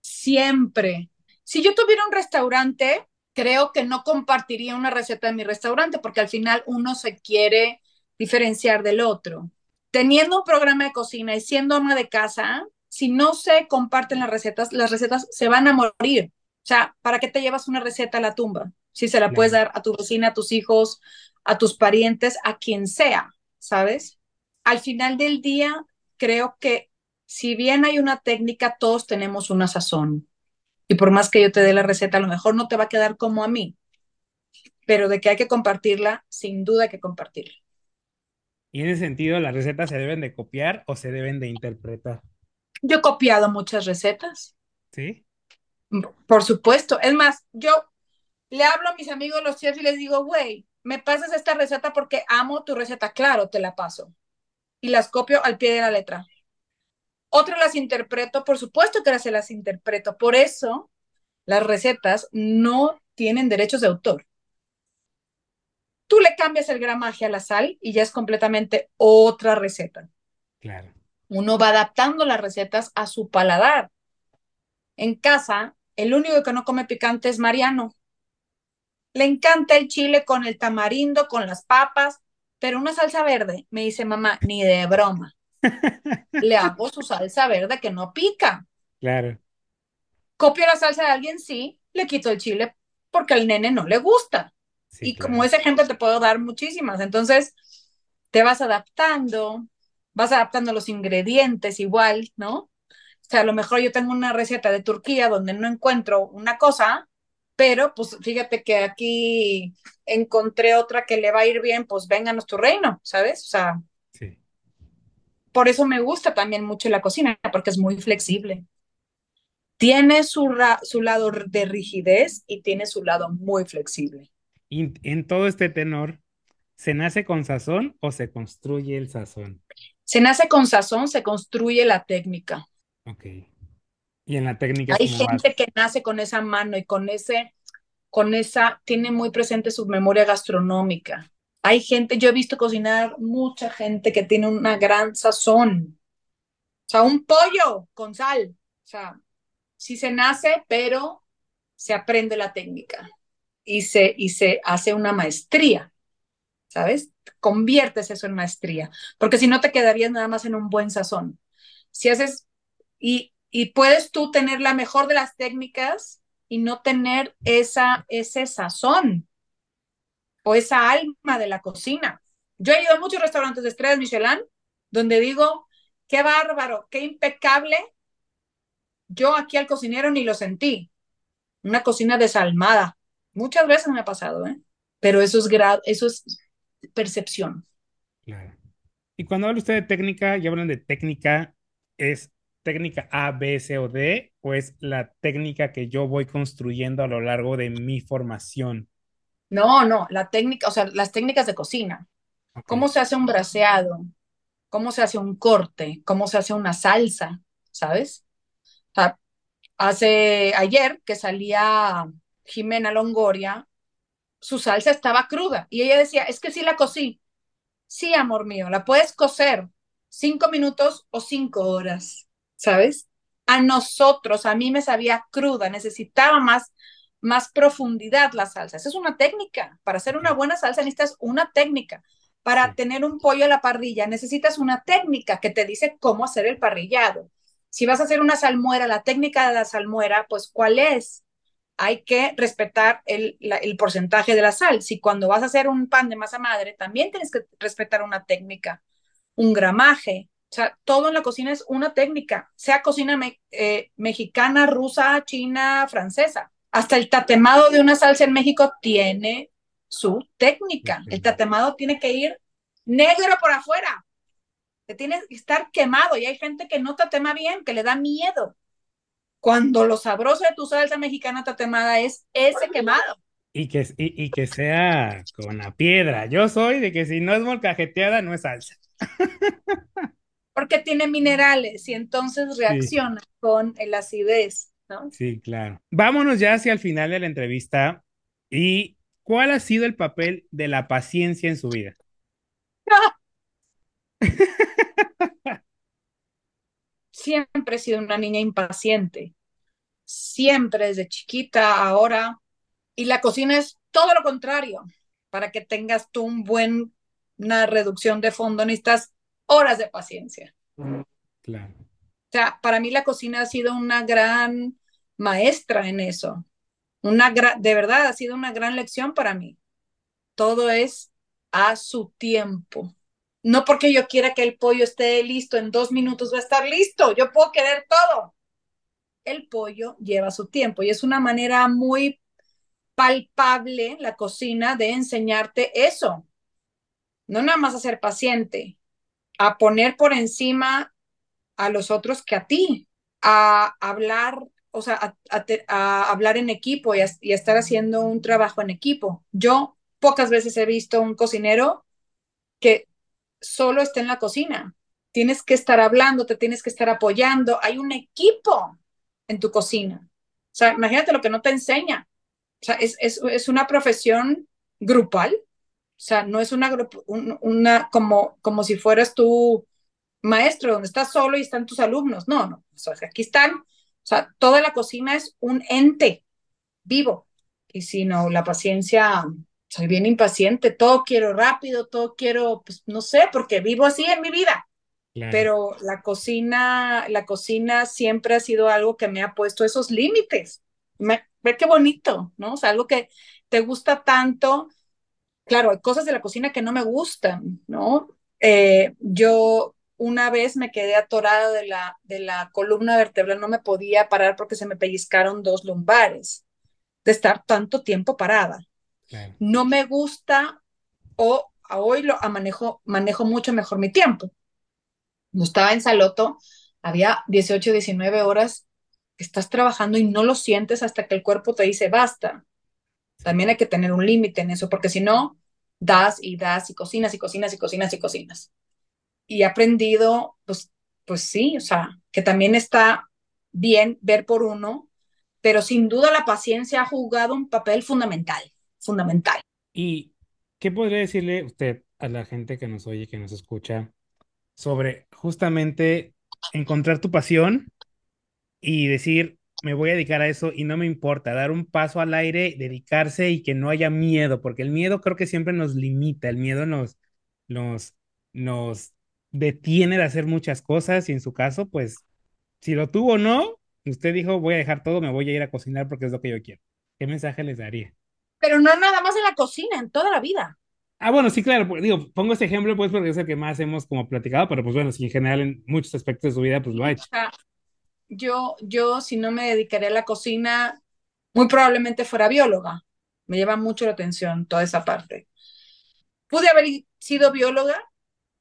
siempre. Si yo tuviera un restaurante, creo que no compartiría una receta de mi restaurante porque al final uno se quiere diferenciar del otro. Teniendo un programa de cocina y siendo ama de casa, si no se comparten las recetas, las recetas se van a morir. O sea, ¿para qué te llevas una receta a la tumba? Si se la puedes dar a tu vecina, a tus hijos, a tus parientes, a quien sea, ¿sabes? Al final del día, creo que si bien hay una técnica, todos tenemos una sazón. Y por más que yo te dé la receta, a lo mejor no te va a quedar como a mí, pero de que hay que compartirla, sin duda hay que compartirla. Y en ese sentido, ¿las recetas se deben de copiar o se deben de interpretar? Yo he copiado muchas recetas, ¿Sí? por supuesto. Es más, yo le hablo a mis amigos los chefs y les digo, güey, me pasas esta receta porque amo tu receta. Claro, te la paso. Y las copio al pie de la letra. Otras las interpreto, por supuesto que se las interpreto. Por eso las recetas no tienen derechos de autor. Tú le cambias el gramaje a la sal y ya es completamente otra receta. Claro. Uno va adaptando las recetas a su paladar. En casa, el único que no come picante es Mariano. Le encanta el chile con el tamarindo, con las papas, pero una salsa verde, me dice mamá, ni de broma. Le hago su salsa verde que no pica. Claro. Copio la salsa de alguien, sí, le quito el chile porque al nene no le gusta. Sí, y como ese ejemplo te puedo dar muchísimas. Entonces, te vas adaptando, vas adaptando los ingredientes igual, ¿no? O sea, a lo mejor yo tengo una receta de Turquía donde no encuentro una cosa, pero pues fíjate que aquí encontré otra que le va a ir bien, pues vénganos tu reino, ¿sabes? O sea, Sí. por eso me gusta también mucho la cocina, porque es muy flexible. Tiene su, ra- su lado de rigidez y tiene su lado muy flexible. Y en todo este tenor, ¿se nace con sazón o se construye el sazón? Se nace con sazón, se construye la técnica. Ok. Y en la técnica, Hay gente que nace con esa mano y con ese, con esa, tiene muy presente su memoria gastronómica. Hay gente, yo he visto cocinar mucha gente que tiene una gran sazón. O sea, un pollo con sal. O sea, sí se nace, pero se aprende la técnica y se, y se hace una maestría, ¿sabes? Conviertes eso en maestría, porque si no te quedarías nada más en un buen sazón. Si haces, y, y puedes tú tener la mejor de las técnicas y no tener esa, ese sazón o esa alma de la cocina. Yo he ido a muchos restaurantes de estrellas Michelin donde digo, qué bárbaro, qué impecable. Yo aquí al cocinero ni lo sentí. Una cocina desalmada. Muchas veces me ha pasado, ¿eh? Pero eso es, eso es percepción. Claro. Y cuando habla usted de técnica, y hablan de técnica, ¿es técnica A, B, C o D? ¿O es la técnica que yo voy construyendo a lo largo de mi formación? No, no, la técnica, o sea, las técnicas de cocina. cómo se hace un braseado, cómo se hace un corte, cómo se hace una salsa, ¿sabes? O sea, hace ayer que salía Jimena Longoria, su salsa estaba cruda y ella decía, es que sí la cocí. Sí, amor mío, la puedes cocer cinco minutos o cinco horas, ¿sabes? A nosotros, a mí me sabía cruda, necesitaba más, más profundidad la salsa. Esa es una técnica. Para hacer una buena salsa necesitas una técnica. Para tener un pollo a la parrilla necesitas una técnica que te dice cómo hacer el parrillado. Si vas a hacer una salmuera, la técnica de la salmuera, pues ¿cuál es? Hay que respetar el, la, el porcentaje de la sal. Si cuando vas a hacer un pan de masa madre, también tienes que respetar una técnica, un gramaje. O sea, todo en la cocina es una técnica, sea cocina me, eh, mexicana, rusa, china, francesa. Hasta el tatemado de una salsa en México tiene su técnica. El tatemado tiene que ir negro por afuera, te tiene que estar quemado y hay gente que no tatema bien, que le da miedo. Cuando lo sabroso de tu salsa mexicana tatemada es ese quemado. Y que, y, y que sea con la piedra. Yo soy de que si no es molcajeteada, no es salsa. Porque tiene minerales y entonces reacciona sí. con el acidez, ¿no? Sí, claro. Vámonos ya hacia el final de la entrevista. ¿Y cuál ha sido el papel de la paciencia en su vida? Siempre he sido una niña impaciente. Siempre desde chiquita, ahora. Y la cocina es todo lo contrario. Para que tengas tú un buen, una reducción de fondo, necesitas horas de paciencia. Claro. O sea, para mí la cocina ha sido una gran maestra en eso. Una de verdad ha sido una gran lección para mí. Todo es a su tiempo. No porque yo quiera que el pollo esté listo en dos minutos va a estar listo. Yo puedo querer todo. El pollo lleva su tiempo y es una manera muy palpable la cocina de enseñarte eso. No nada más a ser paciente, a poner por encima a los otros que a ti, a hablar, o sea, a, hablar en equipo y a, estar haciendo un trabajo en equipo. Yo pocas veces he visto un cocinero que solo está en la cocina. Tienes que estar hablando, te tienes que estar apoyando. Hay un equipo en tu cocina. O sea, imagínate lo que no te enseña. O sea, es, es una profesión grupal. O sea, no es una, una como, como si fueras tu maestro, donde estás solo y están tus alumnos. No, no. O sea, aquí están, o sea, toda la cocina es un ente vivo. Y si no, la paciencia soy bien impaciente, todo quiero rápido, todo quiero, pues no sé, porque vivo así en mi vida. Claro. Pero la cocina, la cocina siempre ha sido algo que me ha puesto esos límites. Me, ve qué bonito, ¿no? O sea, algo que te gusta tanto. Claro, hay cosas de la cocina que no me gustan, ¿no? Eh, yo una vez me quedé atorada de la, de la columna vertebral, no me podía parar porque se me pellizcaron dos lumbares de estar tanto tiempo parada. No me gusta o hoy lo manejo, manejo mucho mejor mi tiempo. No estaba en Saloto, había 18, 19 horas que estás trabajando y no lo sientes hasta que el cuerpo te dice basta. También hay que tener un límite en eso, porque si no, das y das y cocinas y cocinas y cocinas y cocinas. Y he aprendido, pues, pues sí, o sea, que también está bien ver por uno, pero sin duda la paciencia ha jugado un papel fundamental fundamental. ¿Y qué podría decirle usted a la gente que nos oye, que nos escucha, sobre justamente encontrar tu pasión y decir, me voy a dedicar a eso y no me importa, dar un paso al aire, dedicarse y que no haya miedo, porque el miedo creo que siempre nos limita, el miedo nos, nos, nos detiene de hacer muchas cosas y en su caso, pues, si lo tuvo o no, usted dijo, voy a dejar todo, me voy a ir a cocinar porque es lo que yo quiero. ¿Qué mensaje les daría? pero no nada más en la cocina, en toda la vida. Ah, bueno, sí, claro, digo, pongo este ejemplo pues porque es el que más hemos como platicado, pero pues bueno, sí, en general en muchos aspectos de su vida pues lo ha hecho. O sea, yo, yo si no me dedicaría a la cocina, muy probablemente fuera bióloga. Me llama mucho la atención toda esa parte. Pude haber sido bióloga,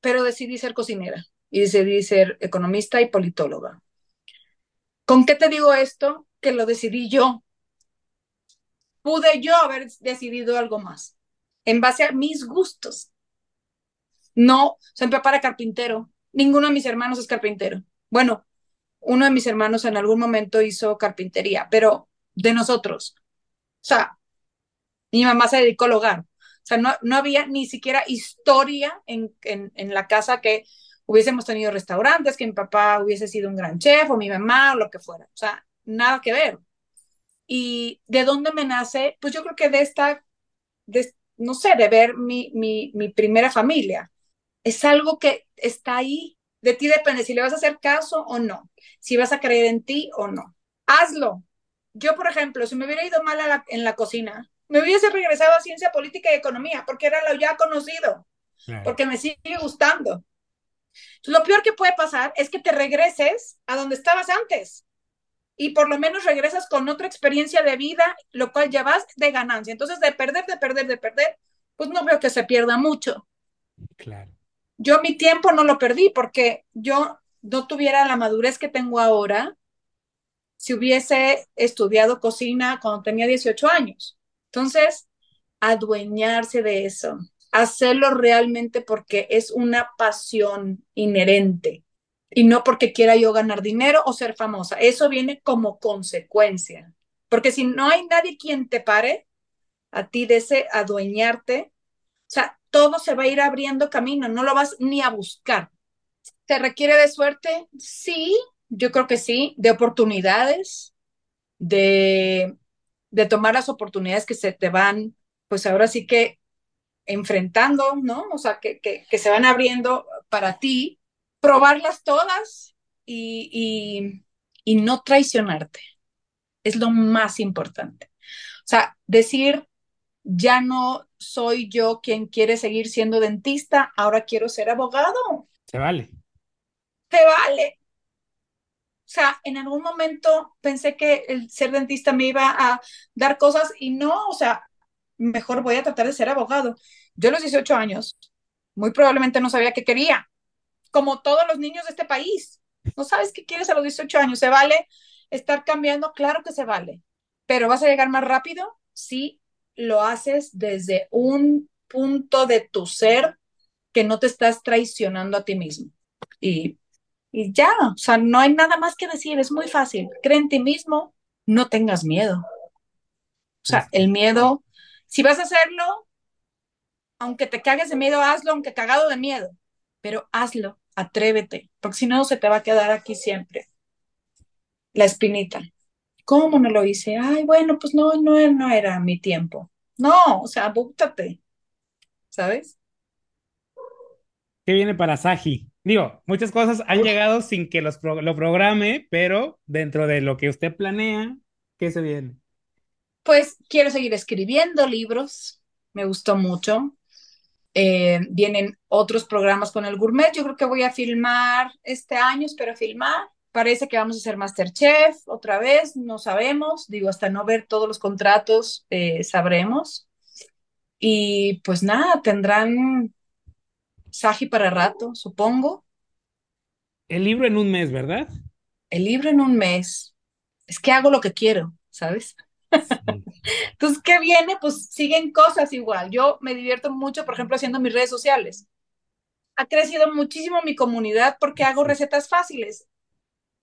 pero decidí ser cocinera y decidí ser economista y politóloga. ¿Con qué te digo esto? Que lo decidí yo, pude yo haber decidido algo más en base a mis gustos. No, o sea, mi papá era carpintero. Ninguno de mis hermanos es carpintero. Bueno, uno de mis hermanos en algún momento hizo carpintería, pero de nosotros. O sea, mi mamá se dedicó al hogar. O sea, no, no había ni siquiera historia en, en, la casa que hubiésemos tenido restaurantes, que mi papá hubiese sido un gran chef o mi mamá o lo que fuera. O sea, nada que ver. ¿Y de dónde me nace? Pues yo creo que de esta, de, no sé, de ver mi, mi, mi primera familia. Es algo que está ahí. De ti depende si le vas a hacer caso o no, si vas a creer en ti o no. Hazlo. Yo, por ejemplo, si me hubiera ido mal la, en la cocina, me hubiese regresado a ciencia política y economía, porque era lo ya conocido, claro. porque me sigue gustando. Lo peor que puede pasar es que te regreses a donde estabas antes y por lo menos regresas con otra experiencia de vida, lo cual ya vas de ganancia. Entonces, de perder, de perder, de perder, pues no veo que se pierda mucho. Claro. Yo mi tiempo no lo perdí porque yo no tuviera la madurez que tengo ahora si hubiese estudiado cocina cuando tenía 18 años. Entonces, adueñarse de eso, hacerlo realmente porque es una pasión inherente y no porque quiera yo ganar dinero o ser famosa. Eso viene como consecuencia. Porque si no hay nadie quien te pare a ti de ese adueñarte, sea, todo se va a ir abriendo camino, no lo vas ni a buscar. ¿Te requiere de suerte? Sí, yo creo que sí, de oportunidades, de, de tomar las oportunidades que se te van, pues ahora sí que enfrentando, ¿no? O sea, que, que, que se van abriendo para ti probarlas todas y, y, y, no traicionarte. Es lo más importante. O sea, decir, ya no soy yo quien quiere seguir siendo dentista, ahora quiero ser abogado. Se vale. Se vale. O sea, en algún momento pensé que el ser dentista me iba a dar cosas y no, o sea, mejor voy a tratar de ser abogado. Yo a los 18 años, muy probablemente no sabía qué quería como todos los niños de este país. No sabes qué quieres a los 18 años. ¿Se vale estar cambiando? Claro que se vale. Pero vas a llegar más rápido si lo haces desde un punto de tu ser que no te estás traicionando a ti mismo. Y, y ya, o sea, no hay nada más que decir, es muy fácil. Cree en ti mismo, no tengas miedo. O sea, el miedo, si vas a hacerlo, aunque te cagues de miedo, hazlo, aunque cagado de miedo pero hazlo, atrévete, porque si no se te va a quedar aquí siempre la espinita. ¿Cómo no lo hice? Ay, bueno, pues no, no, no era mi tiempo. No, o sea, búscate, ¿sabes? ¿Qué viene para Saji? Digo, muchas cosas han llegado sin que los pro lo programe, pero dentro de lo que usted planea, ¿qué se viene? Pues quiero seguir escribiendo libros, me gustó mucho. Eh, vienen otros programas con el gourmet. Yo creo que voy a filmar este año, espero filmar. Parece que vamos a hacer Masterchef otra vez, no sabemos. Digo, hasta no ver todos los contratos, eh, sabremos. Y pues nada, tendrán Saji para rato, supongo. El libro en un mes, ¿verdad? El libro en un mes. Es que hago lo que quiero, ¿sabes? Entonces, ¿qué viene? Pues siguen cosas igual. Yo me divierto mucho, por ejemplo, haciendo mis redes sociales. Ha crecido muchísimo mi comunidad porque hago recetas fáciles.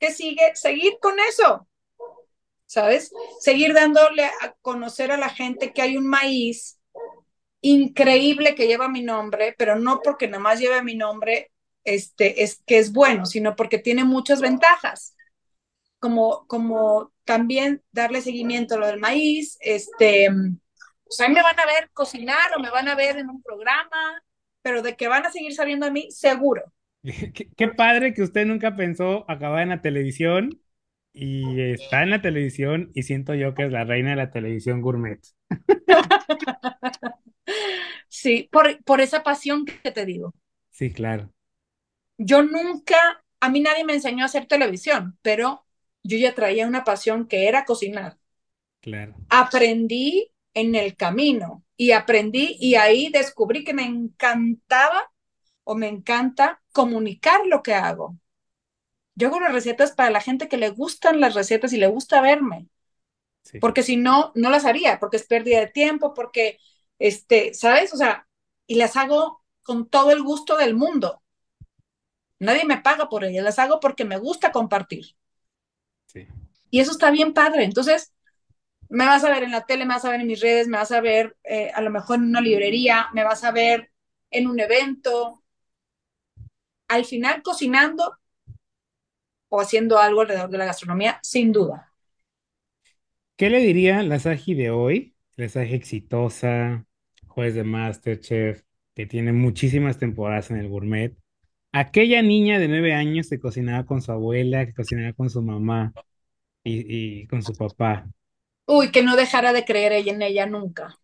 ¿Qué sigue? Seguir con eso. ¿Sabes? Seguir dándole a conocer a la gente que hay un maíz increíble que lleva mi nombre, pero no porque nada más lleve mi nombre, este, es que es bueno, sino porque tiene muchas ventajas como, como también darle seguimiento a lo del maíz, este, pues ahí me van a ver cocinar o me van a ver en un programa, pero de que van a seguir sabiendo a mí, seguro. Qué, qué, padre que usted nunca pensó acabar en la televisión y está en la televisión y siento yo que es la reina de la televisión gourmet. sí, por, por esa pasión que te digo. Sí, claro. Yo nunca, a mí nadie me enseñó a hacer televisión, pero yo ya traía una pasión que era cocinar. Claro. Aprendí en el camino y aprendí y ahí descubrí que me encantaba o me encanta comunicar lo que hago. Yo hago las recetas para la gente que le gustan las recetas y le gusta verme. Sí. Porque si no, no las haría, porque es pérdida de tiempo, porque, este, ¿sabes? O sea, y las hago con todo el gusto del mundo. Nadie me paga por ellas, las hago porque me gusta compartir. Sí. Y eso está bien padre. Entonces, me vas a ver en la tele, me vas a ver en mis redes, me vas a ver eh, a lo mejor en una librería, me vas a ver en un evento. Al final, cocinando o haciendo algo alrededor de la gastronomía, sin duda. ¿Qué le diría la Saji de hoy? La Saji exitosa, juez de Masterchef, que tiene muchísimas temporadas en el gourmet. Aquella niña de nueve años que cocinaba con su abuela, que cocinaba con su mamá y, y con su papá. Uy, que no dejara de creer ella en ella nunca.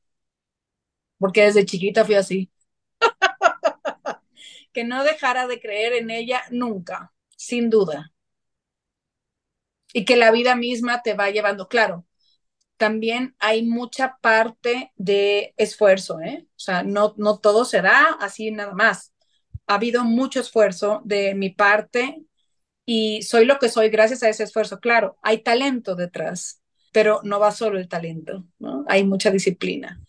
Porque desde chiquita fui así. Que no dejara de creer en ella nunca, sin duda. Y que la vida misma te va llevando, claro. También hay mucha parte de esfuerzo, ¿eh? O sea, no, no todo se da así nada más. Ha habido mucho esfuerzo de mi parte y soy lo que soy gracias a ese esfuerzo. Claro, hay talento detrás, pero no va solo el talento, ¿no? Hay mucha disciplina.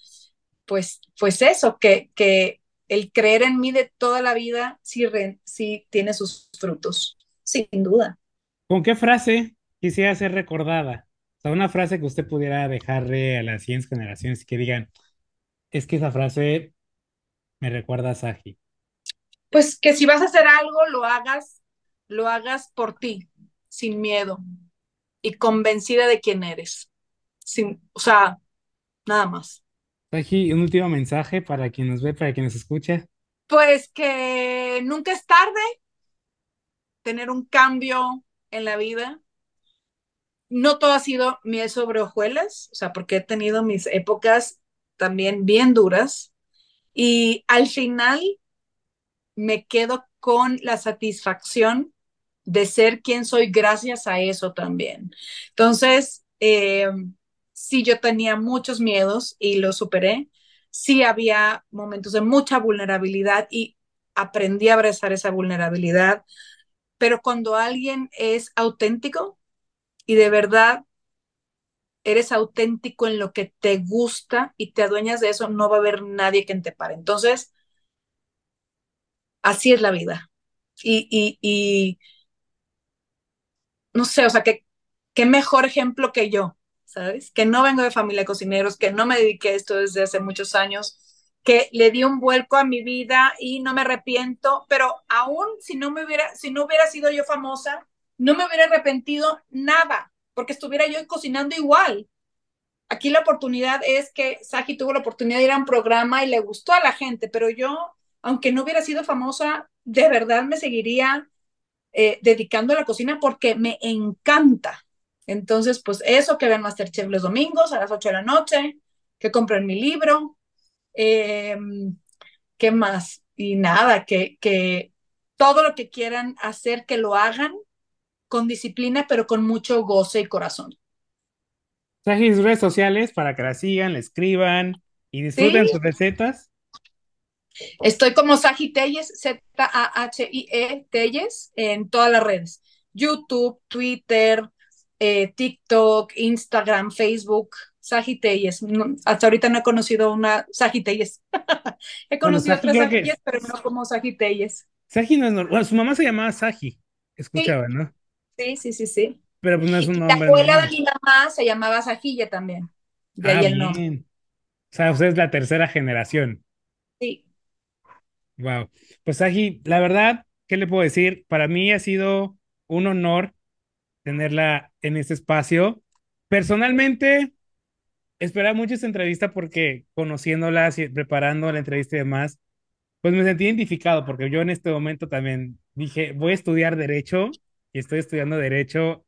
Pues, pues eso, que, que el creer en mí de toda la vida sí, re, sí tiene sus frutos, sin duda. ¿Con qué frase quisiera ser recordada? O sea, una frase que usted pudiera dejarle a las siguientes generaciones y que digan, es que esa frase me recuerda a Saji. Pues que si vas a hacer algo, lo hagas, lo hagas por ti, sin miedo y convencida de quién eres. Sin, o sea, nada más. Saji, un último mensaje para quien nos ve, para quien nos escucha. Pues que nunca es tarde tener un cambio en la vida. No todo ha sido miel sobre hojuelas, o sea, porque he tenido mis épocas también bien duras y al final me quedo con la satisfacción de ser quien soy gracias a eso también. Entonces, eh, sí, yo tenía muchos miedos y los superé. Sí había momentos de mucha vulnerabilidad y aprendí a abrazar esa vulnerabilidad. Pero cuando alguien es auténtico y de verdad eres auténtico en lo que te gusta y te adueñas de eso, no va a haber nadie que te pare. Entonces, así es la vida. Y, y, y no sé, o sea, que, qué mejor ejemplo que yo, ¿sabes? Que no vengo de familia de cocineros, que no me dediqué a esto desde hace muchos años, que le di un vuelco a mi vida y no me arrepiento, pero aún si no me hubiera, si no hubiera sido yo famosa, no me hubiera arrepentido nada, porque estuviera yo cocinando igual. Aquí la oportunidad es que Saji tuvo la oportunidad de ir a un programa y le gustó a la gente, pero yo, aunque no hubiera sido famosa, de verdad me seguiría eh, dedicando a la cocina porque me encanta. Entonces, pues eso que ven Masterchef los domingos a las 8 de la noche, que compren mi libro, eh, ¿qué más? Y nada, que, que todo lo que quieran hacer, que lo hagan con disciplina, pero con mucho goce y corazón. Saji, sus redes sociales para que la sigan, le escriban y disfruten Sí. sus recetas. Estoy como Saji Telles, Z-A-H-I-E Telles, en todas las redes. YouTube, Twitter, eh, TikTok, Instagram, Facebook, Saji Telles. No, hasta ahorita no he conocido una Saji Telles. he Bueno, conocido Saji otras que- pero no como Saji Telles. Saji no es normal. Bueno, su mamá se llamaba Saji, escuchaba, ¿no? Sí, sí, sí, sí. Pero pues no es un la nombre abuela de mi mamá se llamaba Sajilla también. De Ah, ahí el nombre. bien. O sea, usted es la tercera generación. Sí. Wow. Pues Saji, la verdad, ¿qué le puedo decir? Para mí ha sido un honor tenerla en este espacio. Personalmente, esperaba mucho esta entrevista porque conociéndola, preparando la entrevista y demás, pues me sentí identificado porque yo en este momento también dije, voy a estudiar derecho y estoy estudiando derecho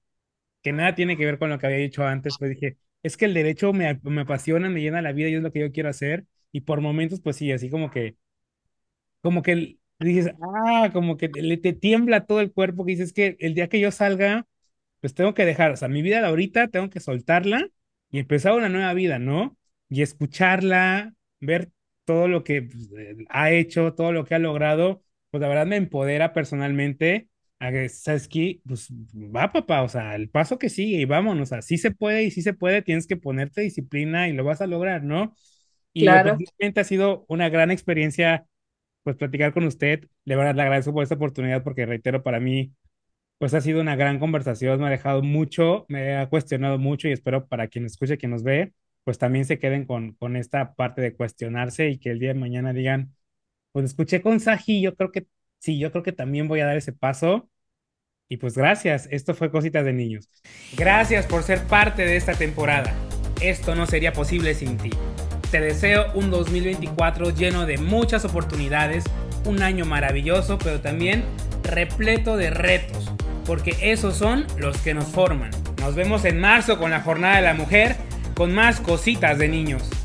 que nada tiene que ver con lo que había dicho antes, pues dije, es que el derecho me, me apasiona, me llena la vida y es lo que yo quiero hacer y por momentos, pues sí, así como que como que dices, ah, como que le te tiembla todo el cuerpo, que dices que el día que yo salga, pues tengo que dejar, o sea, mi vida de ahorita tengo que soltarla y empezar una nueva vida, ¿no? Y escucharla, ver todo lo que pues, eh, ha hecho, todo lo que ha logrado, pues la verdad me empodera personalmente a que, ¿sabes qué? Pues va, papá, o sea, el paso que sigue y vámonos, o sea, sí se puede y sí se puede, tienes que ponerte disciplina y lo vas a lograr, ¿no? Y Claro. definitivamente ha sido una gran experiencia pues platicar con usted. De verdad, le agradezco por esta oportunidad porque reitero, para mí, pues ha sido una gran conversación, me ha dejado mucho, me ha cuestionado mucho y espero para quien escuche, quien nos ve, pues también se queden con, con esta parte de cuestionarse y que el día de mañana digan, pues escuché con Saji, yo creo que sí, yo creo que también voy a dar ese paso. Y pues gracias, esto fue Cositas de Niños. Gracias por ser parte de esta temporada. Esto no sería posible sin ti. Te deseo un 2024 lleno de muchas oportunidades, un año maravilloso, pero también repleto de retos, porque esos son los que nos forman. Nos vemos en marzo con la Jornada de la Mujer, con más cositas de niños.